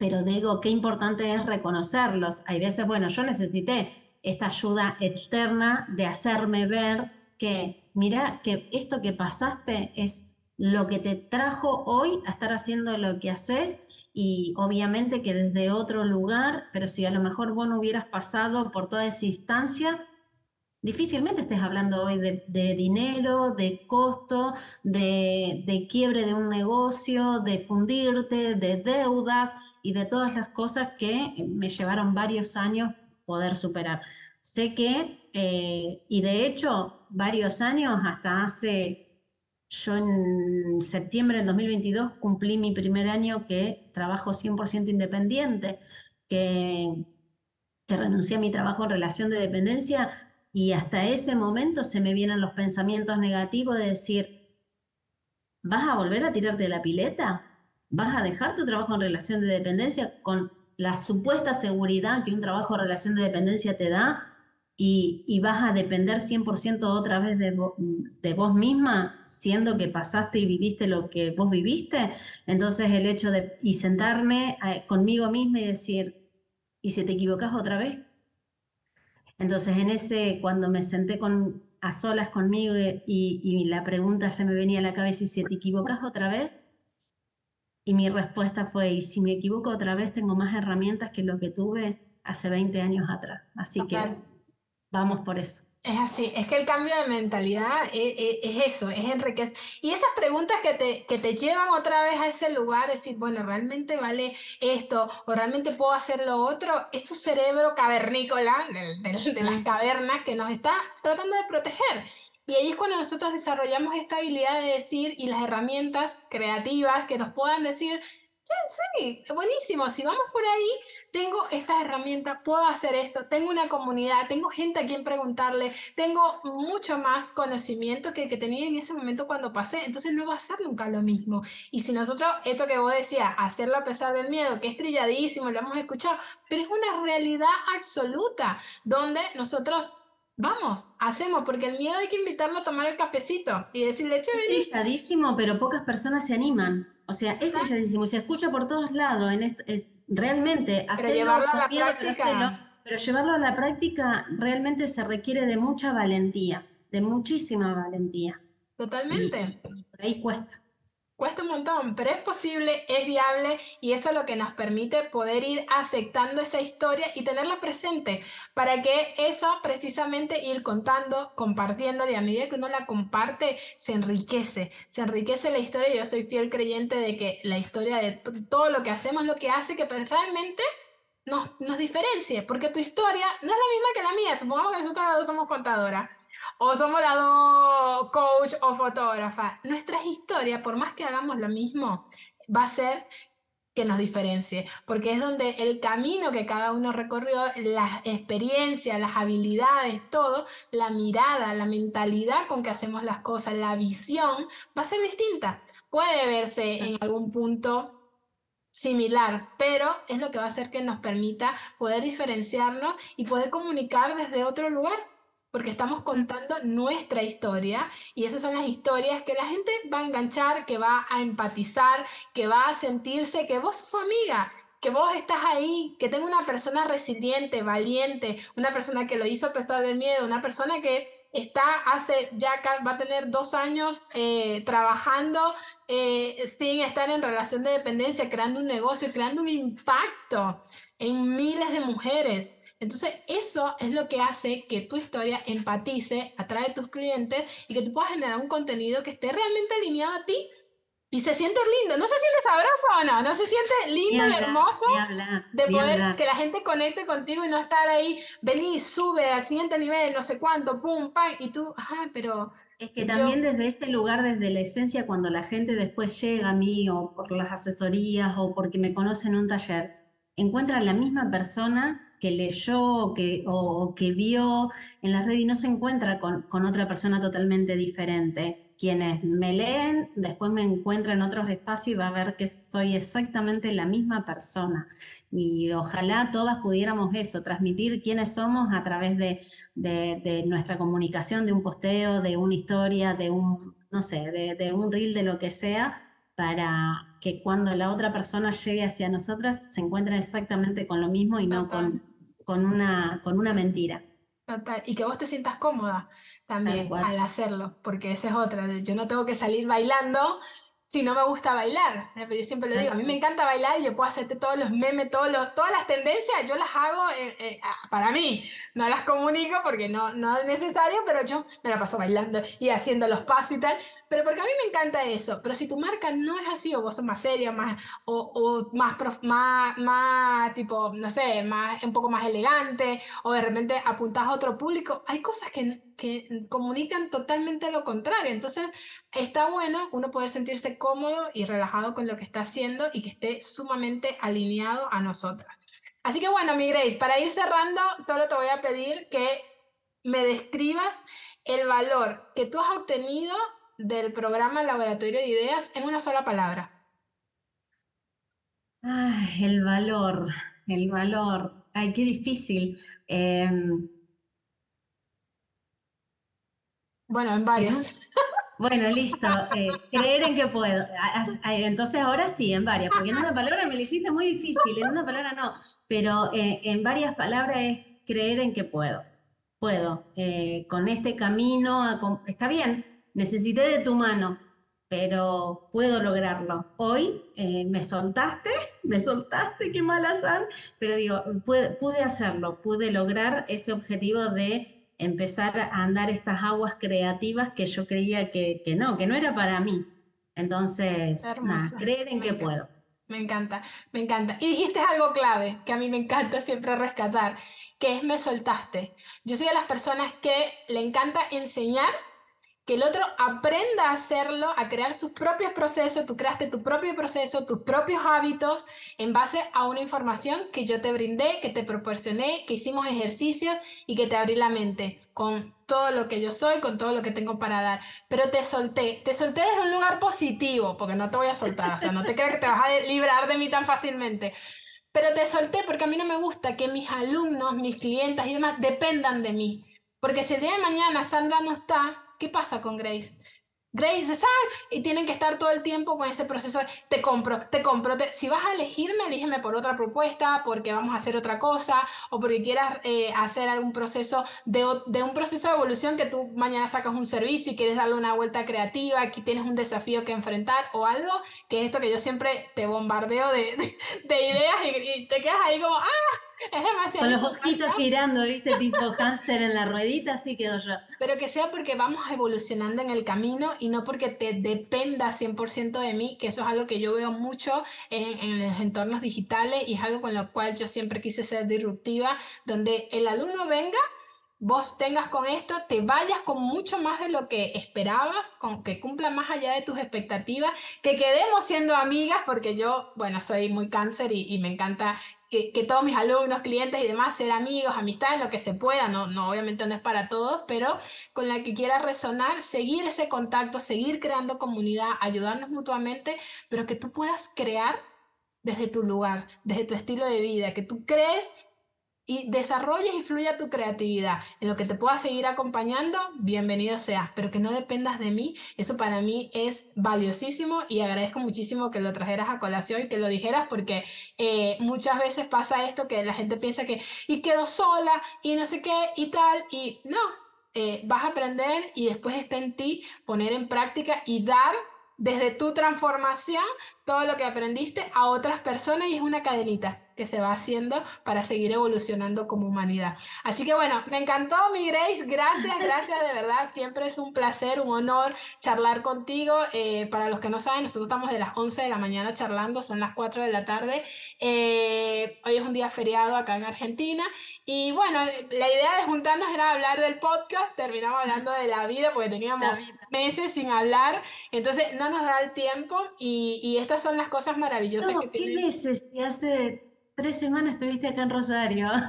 pero digo, qué importante es reconocerlos. Hay veces, bueno, yo necesité esta ayuda externa de hacerme ver que, mira, que esto que pasaste es lo que te trajo hoy a estar haciendo lo que haces y obviamente que desde otro lugar, pero si a lo mejor vos no hubieras pasado por toda esa instancia, difícilmente estés hablando hoy de, dinero, de costo, de, de, quiebre de un negocio, de fundirte, de deudas y de todas las cosas que me llevaron varios años poder superar. Sé que, eh, y de hecho, varios años, hasta hace yo en septiembre del 2022 cumplí mi primer año que trabajo 100% independiente, que, que renuncié a mi trabajo en relación de dependencia y hasta ese momento se me vienen los pensamientos negativos de decir, ¿vas a volver a tirarte de la pileta? ¿Vas a dejar tu trabajo en relación de dependencia con la supuesta seguridad que un trabajo en relación de dependencia te da y, vas a depender 100% otra vez de, de, vos misma, siendo que pasaste y viviste lo que vos viviste. Entonces el hecho de y sentarme eh, conmigo misma y decir, ¿y si te equivocas otra vez? Entonces en ese, cuando me senté con, a solas conmigo y, y la pregunta se me venía a la cabeza, ¿y si te equivocas otra vez? Y mi respuesta fue, ¿y si me equivoco otra vez tengo más herramientas que lo que tuve hace 20 años atrás? Así que vamos por eso. Es así, es que el cambio de mentalidad es, eso, es enriquecer. Y esas preguntas que te, que te llevan otra vez a ese lugar, es decir, bueno, ¿realmente vale esto? ¿O realmente puedo hacer lo otro? Es tu cerebro cavernícola de, de las cavernas que nos está tratando de proteger. Y ahí es cuando nosotros desarrollamos esta habilidad de decir y las herramientas creativas que nos puedan decir, sí, sí, buenísimo, si vamos por ahí, tengo estas herramientas, puedo hacer esto, tengo una comunidad, tengo gente a quien preguntarle, tengo mucho más conocimiento que el que tenía en ese momento cuando pasé, entonces no va a ser nunca lo mismo. Y si nosotros, esto que vos decías, hacerlo a pesar del miedo, que es trilladísimo, lo hemos escuchado, pero es una realidad absoluta, donde nosotros Vamos, hacemos, porque el miedo hay que invitarlo a tomar el cafecito y decirle, che, Es trilladísimo, pero pocas personas se animan. O sea, es trilladísimo, se escucha por todos lados. En es, realmente hacerlo pero llevarlo a la práctica. Pero, llevarlo a la práctica realmente se requiere de mucha valentía, de muchísima valentía. Totalmente. y por ahí cuesta. Cuesta un montón, pero es posible, es viable y eso es lo que nos permite poder ir aceptando esa historia y tenerla presente para que eso precisamente ir contando, compartiéndola y a medida que uno la comparte se enriquece, se enriquece la historia. Yo soy fiel creyente de que la historia de todo lo que hacemos lo que hace que realmente nos, nos diferencie, porque tu historia no es la misma que la mía, supongamos que nosotros dos somos contadoras o somos la dos coach o fotógrafa. Nuestras historias, por más que hagamos lo mismo, va a ser que nos diferencie, porque es donde el camino que cada uno recorrió, las experiencias, las habilidades, todo, la mirada, la mentalidad con que hacemos las cosas, la visión, va a ser distinta. Puede verse en algún punto similar, pero es lo que va a hacer que nos permita poder diferenciarnos y poder comunicar desde otro lugar porque estamos contando nuestra historia y esas son las historias que la gente va a enganchar, que va a empatizar, que va a sentirse que vos sos su amiga. que vos estás ahí, que tengo una persona resiliente, valiente, una persona que lo hizo a pesar del miedo, una persona que está hace ya va a tener dos años eh, trabajando eh, sin estar en relación de dependencia, creando un negocio, creando un impacto en miles de mujeres. Entonces, eso es lo que hace que tu historia empatice, atrae a tus clientes y que tú puedas generar un contenido que esté realmente alineado a ti y se siente lindo. No se siente sabroso o no, no se siente lindo y, hermoso de poder que la gente conecte contigo y no estar ahí, vení, sube al siguiente nivel, no sé cuánto, pum, pam, y tú, ajá, pero... Es que también desde este lugar, desde la esencia, cuando la gente después llega a mí o por las asesorías o porque me conocen en un taller, encuentra la misma persona que leyó o que, o, que vio en la red y no se encuentra con, con otra persona totalmente diferente quienes me leen, después me encuentran en otros espacios y va a ver que soy exactamente la misma persona. Y ojalá todas pudiéramos eso, transmitir quiénes somos a través de, de, nuestra comunicación, de un posteo, de una historia, de un, no sé, de, un reel, de lo que sea, para que cuando la otra persona llegue hacia nosotras se encuentren exactamente con lo mismo y no con, con, una, con una mentira. Y que vos te sientas cómoda también al hacerlo, porque esa es otra. Yo no tengo que salir bailando si no me gusta bailar. ¿eh? Yo siempre lo digo, a mí me encanta bailar y yo puedo hacerte todos los memes, todos los, todas las tendencias, yo las hago eh, eh, para mí. No las comunico porque no, no es necesario, pero yo me la paso bailando y haciendo los pasos y tal pero porque a mí me encanta eso. Pero si tu marca no es así, o vos sos más seria, más, o, o más, más, más, tipo, no sé, más, un poco más elegante, o de repente apuntás a otro público, hay cosas que, que comunican totalmente lo contrario. Entonces, está bueno uno poder sentirse cómodo y relajado con lo que está haciendo y que esté sumamente alineado a nosotras. Así que bueno, mi Grace, para ir cerrando, solo te voy a pedir que me describas el valor que tú has obtenido del programa Laboratorio de Ideas en una sola palabra? Ay, el valor, el valor. Ay, qué difícil. Em, bueno, en varios. Bueno, listo. Eh, creer en que puedo. Entonces ahora sí, en varias, porque en una palabra me lo hiciste muy difícil, en una palabra no, pero eh, en varias palabras es creer en que puedo. Puedo. Eh, con este camino, está bien, necesité de tu mano, pero puedo lograrlo. Hoy eh, me soltaste, me soltaste, qué mala San, pero digo, pude, pude, hacerlo, pude lograr ese objetivo de empezar a andar estas aguas creativas que yo creía que, que no, que no era para mí. Entonces, creer en que puedo. Me encanta, me encanta. Y dijiste algo clave que a mí me encanta siempre rescatar, que es me soltaste. Yo soy de las personas que le encanta enseñar que el otro aprenda a hacerlo, a crear sus propios procesos, tú creaste tu propio proceso, tus propios hábitos en base a una información que yo te brindé, que te proporcioné, que hicimos ejercicios y que te abrí la mente con todo lo que yo soy, con todo lo que tengo para dar. Pero te solté, te solté desde un lugar positivo, porque no te voy a soltar, o sea, no te creas que te vas a librar de mí tan fácilmente. Pero te solté porque a mí no me gusta que mis alumnos, mis clientes y demás dependan de mí. Porque si el día de mañana Sandra no está, ¿Qué pasa con Grace? Grace, ¿sabes? Y tienen que estar todo el tiempo con ese proceso. te compro, te compro. si vas a elegirme, elígeme por otra propuesta, porque vamos a hacer otra cosa, o porque quieras eh, hacer algún proceso de, de, un proceso de evolución que tú mañana sacas un servicio y quieres darle una vuelta creativa, aquí tienes un desafío que enfrentar o algo, que es esto que yo siempre te bombardeo de, de, ideas y, y, te quedas ahí como, ¡ah! Es demasiado. Con los ojitos girando, ¿viste? Tipo hámster en la ruedita, así quedo yo. Pero que sea porque vamos evolucionando en el camino y no porque te dependa 100% de mí, que eso es algo que yo veo mucho en, en, los entornos digitales y es algo con lo cual yo siempre quise ser disruptiva, donde el alumno venga vos tengas con esto, te vayas con mucho más de lo que esperabas, con que cumpla más allá de tus expectativas, que quedemos siendo amigas, porque yo, bueno, soy muy cáncer y, y me encanta que, todos mis alumnos, clientes y demás, ser amigos, amistad, en lo que se pueda, no, no, obviamente no es para todos, pero con la que quiera resonar, seguir ese contacto, seguir creando comunidad, ayudarnos mutuamente, pero que tú puedas crear desde tu lugar, desde tu estilo de vida, que tú crees y desarrolles y fluya tu creatividad en lo que te pueda seguir acompañando, bienvenido sea, pero que no dependas de mí, eso para mí es valiosísimo y agradezco muchísimo que lo trajeras a colación y que lo dijeras porque eh, muchas veces pasa esto que la gente piensa que y quedo sola y no sé qué y tal y no, eh, vas a aprender y después está en ti poner en práctica y dar desde tu transformación todo lo que aprendiste a otras personas y es una cadenita que se va haciendo para seguir evolucionando como humanidad. Así que bueno, me encantó mi Grace, gracias, gracias de verdad, siempre es un placer, un honor charlar contigo. Eh, para los que no saben, nosotros estamos de las 11 de la mañana charlando, son las 4 de la tarde. Eh, hoy es un día feriado acá en Argentina y bueno, la idea de juntarnos era hablar del podcast, terminamos hablando de la vida porque teníamos meses sin hablar, entonces no nos da el tiempo y, y estas son las cosas maravillosas que ¿Qué meses? Y hace tres semanas estuviste acá en Rosario. Ay,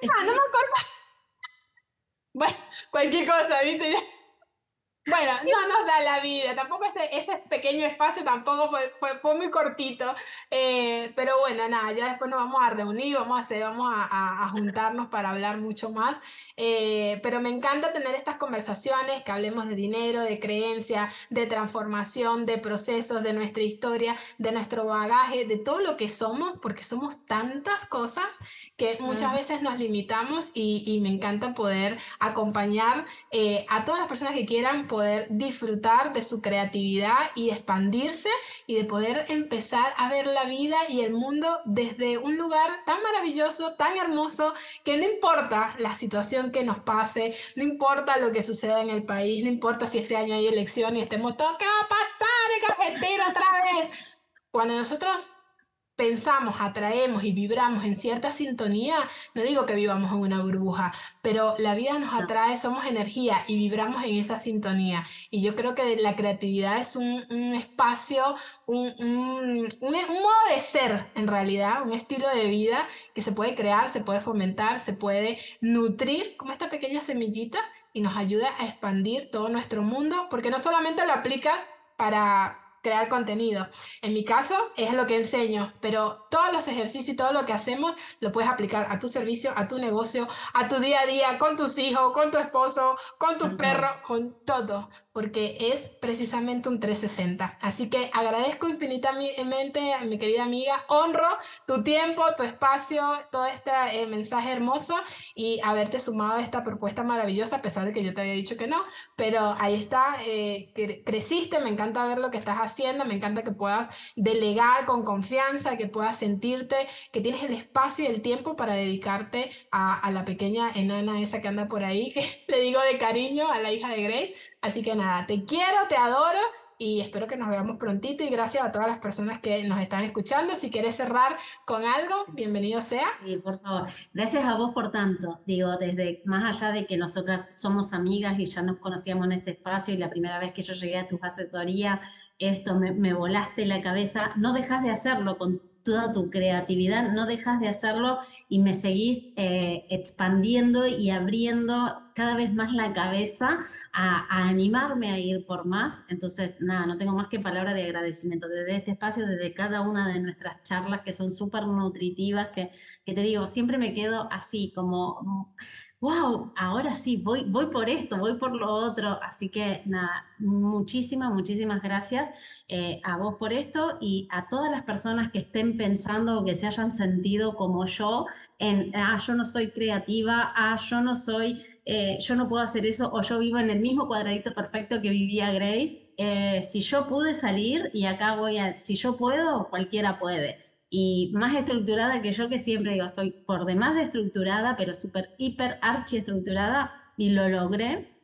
no me acuerdo. Bueno, cualquier cosa, ¿viste? Bueno, no nos da la vida, tampoco ese, pequeño espacio tampoco fue, muy cortito, eh, pero bueno, nada, ya después nos vamos a reunir, vamos a, vamos a, juntarnos para hablar mucho más, eh, pero me encanta tener estas conversaciones, que hablemos de dinero, de creencia, de transformación, de procesos, de nuestra historia, de nuestro bagaje, de todo lo que somos, porque somos tantas cosas que muchas mm. veces nos limitamos y, y, me encanta poder acompañar eh, a todas las personas que quieran poder disfrutar de su creatividad y expandirse y de poder empezar a ver la vida y el mundo desde un lugar tan maravilloso, tan hermoso, que no importa la situación que nos pase, no importa lo que suceda en el país, no importa si este año hay elección y estemos todos, ¿qué va a pasar en Argentina otra vez? Cuando nosotros pensamos, atraemos y vibramos en cierta sintonía, no digo que vivamos en una burbuja, pero la vida nos atrae, somos energía y vibramos en esa sintonía. Y yo creo que la creatividad es un, un espacio, un, un, un, modo de ser en realidad, un estilo de vida que se puede crear, se puede fomentar, se puede nutrir como esta pequeña semillita y nos ayuda a expandir todo nuestro mundo, porque no solamente lo aplicas para crear contenido. En mi caso es lo que enseño, pero todos los ejercicios y todo lo que hacemos lo puedes aplicar a tu servicio, a tu negocio, a tu día a día, con tus hijos, con tu esposo, con tu perro, con todo porque es precisamente un 360. Así que agradezco infinitamente a mi querida amiga, honro tu tiempo, tu espacio, todo este eh, mensaje hermoso y haberte sumado a esta propuesta maravillosa, a pesar de que yo te había dicho que no, pero ahí está, eh, creciste, me encanta ver lo que estás haciendo, me encanta que puedas delegar con confianza, que puedas sentirte, que tienes el espacio y el tiempo para dedicarte a, a la pequeña enana esa que anda por ahí, que le digo de cariño a la hija de Grace, Así que nada, te quiero, te adoro y espero que nos veamos prontito y gracias a todas las personas que nos están escuchando. Si quieres cerrar con algo, bienvenido sea. Sí, por favor. Gracias a vos por tanto. Digo, desde más allá de que nosotras somos amigas y ya nos conocíamos en este espacio y la primera vez que yo llegué a tus asesorías, esto me, me volaste la cabeza, no dejas de hacerlo con toda tu creatividad, no dejas de hacerlo y me seguís eh, expandiendo y abriendo cada vez más la cabeza a, animarme a ir por más. Entonces, nada, no tengo más que palabra de agradecimiento desde este espacio, desde cada una de nuestras charlas que son súper nutritivas, que, que te digo, siempre me quedo así como wow, ahora sí, voy, por esto, voy por lo otro. Así que nada, muchísimas, muchísimas gracias eh, a vos por esto y a todas las personas que estén pensando o que se hayan sentido como yo en, ah, yo no soy creativa, ah, yo no soy, eh, yo no puedo hacer eso o yo vivo en el mismo cuadradito perfecto que vivía Grace. Eh, si yo pude salir y acá voy a, si yo puedo, cualquiera puede y más estructurada que yo, que siempre digo, soy por demás de estructurada, pero súper, hiper, archi estructurada, y lo logré.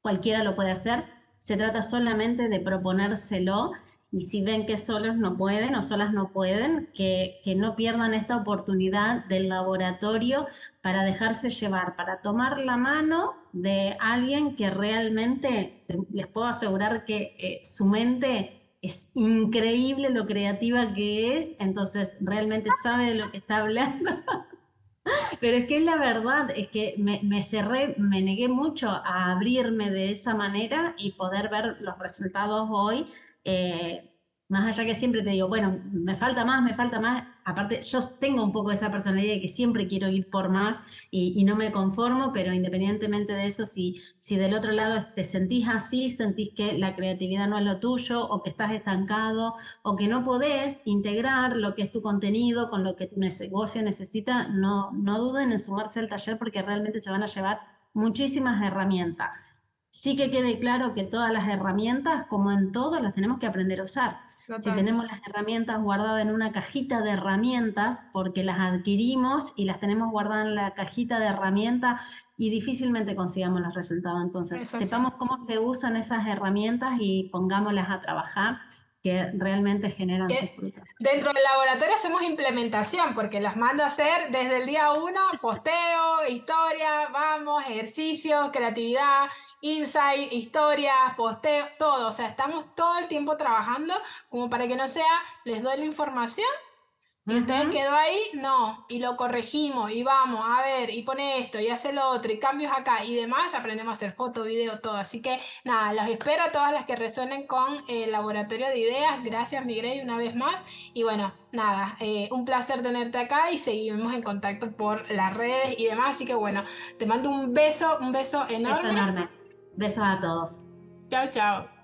Cualquiera lo puede hacer. Se trata solamente de proponérselo y si ven que solos no pueden o solas no pueden, que, que, no pierdan esta oportunidad del laboratorio para dejarse llevar, para tomar la mano de alguien que realmente, les puedo asegurar que eh, su mente es increíble lo creativa que es, entonces realmente sabe de lo que está hablando. Pero es que la verdad, es que me, cerré, me negué mucho a abrirme de esa manera y poder ver los resultados hoy. Eh, más allá que siempre te digo, bueno, me falta más, me falta más, aparte yo tengo un poco esa personalidad de que siempre quiero ir por más y, no me conformo, pero independientemente de eso, si, si del otro lado te sentís así, sentís que la creatividad no es lo tuyo o que estás estancado o que no podés integrar lo que es tu contenido con lo que tu negocio necesita, no, no duden en sumarse al taller porque realmente se van a llevar muchísimas herramientas. Sí que quede claro que todas las herramientas, como en todo, las tenemos que aprender a usar. Si tenemos las herramientas guardadas en una cajita de herramientas, porque las adquirimos y las tenemos guardadas en la cajita de herramientas y difícilmente consigamos los resultados. Entonces, sepamos cómo se usan esas herramientas y pongámoslas a trabajar que realmente generan su fruto. Dentro del laboratorio hacemos implementación porque las mando a hacer desde el día uno, posteo, historia, vamos, ejercicio, creatividad, insight, historia, posteo, todo. O sea, estamos todo el tiempo trabajando como para que no sea, les doy la información y usted quedó ahí, no, y lo corregimos, y vamos, a ver, y pone esto, y hace lo otro, y cambios acá, y demás, aprendemos a hacer foto, video, todo. Así que nada, las espero a todas las que resuenen con el laboratorio de ideas. Gracias, Miguel, una vez más. Y bueno, nada, eh, un placer tenerte acá y seguimos en contacto por las redes y demás. Así que bueno, te mando un beso, un beso enorme. Beso enorme. Besos a todos. Chao, chao.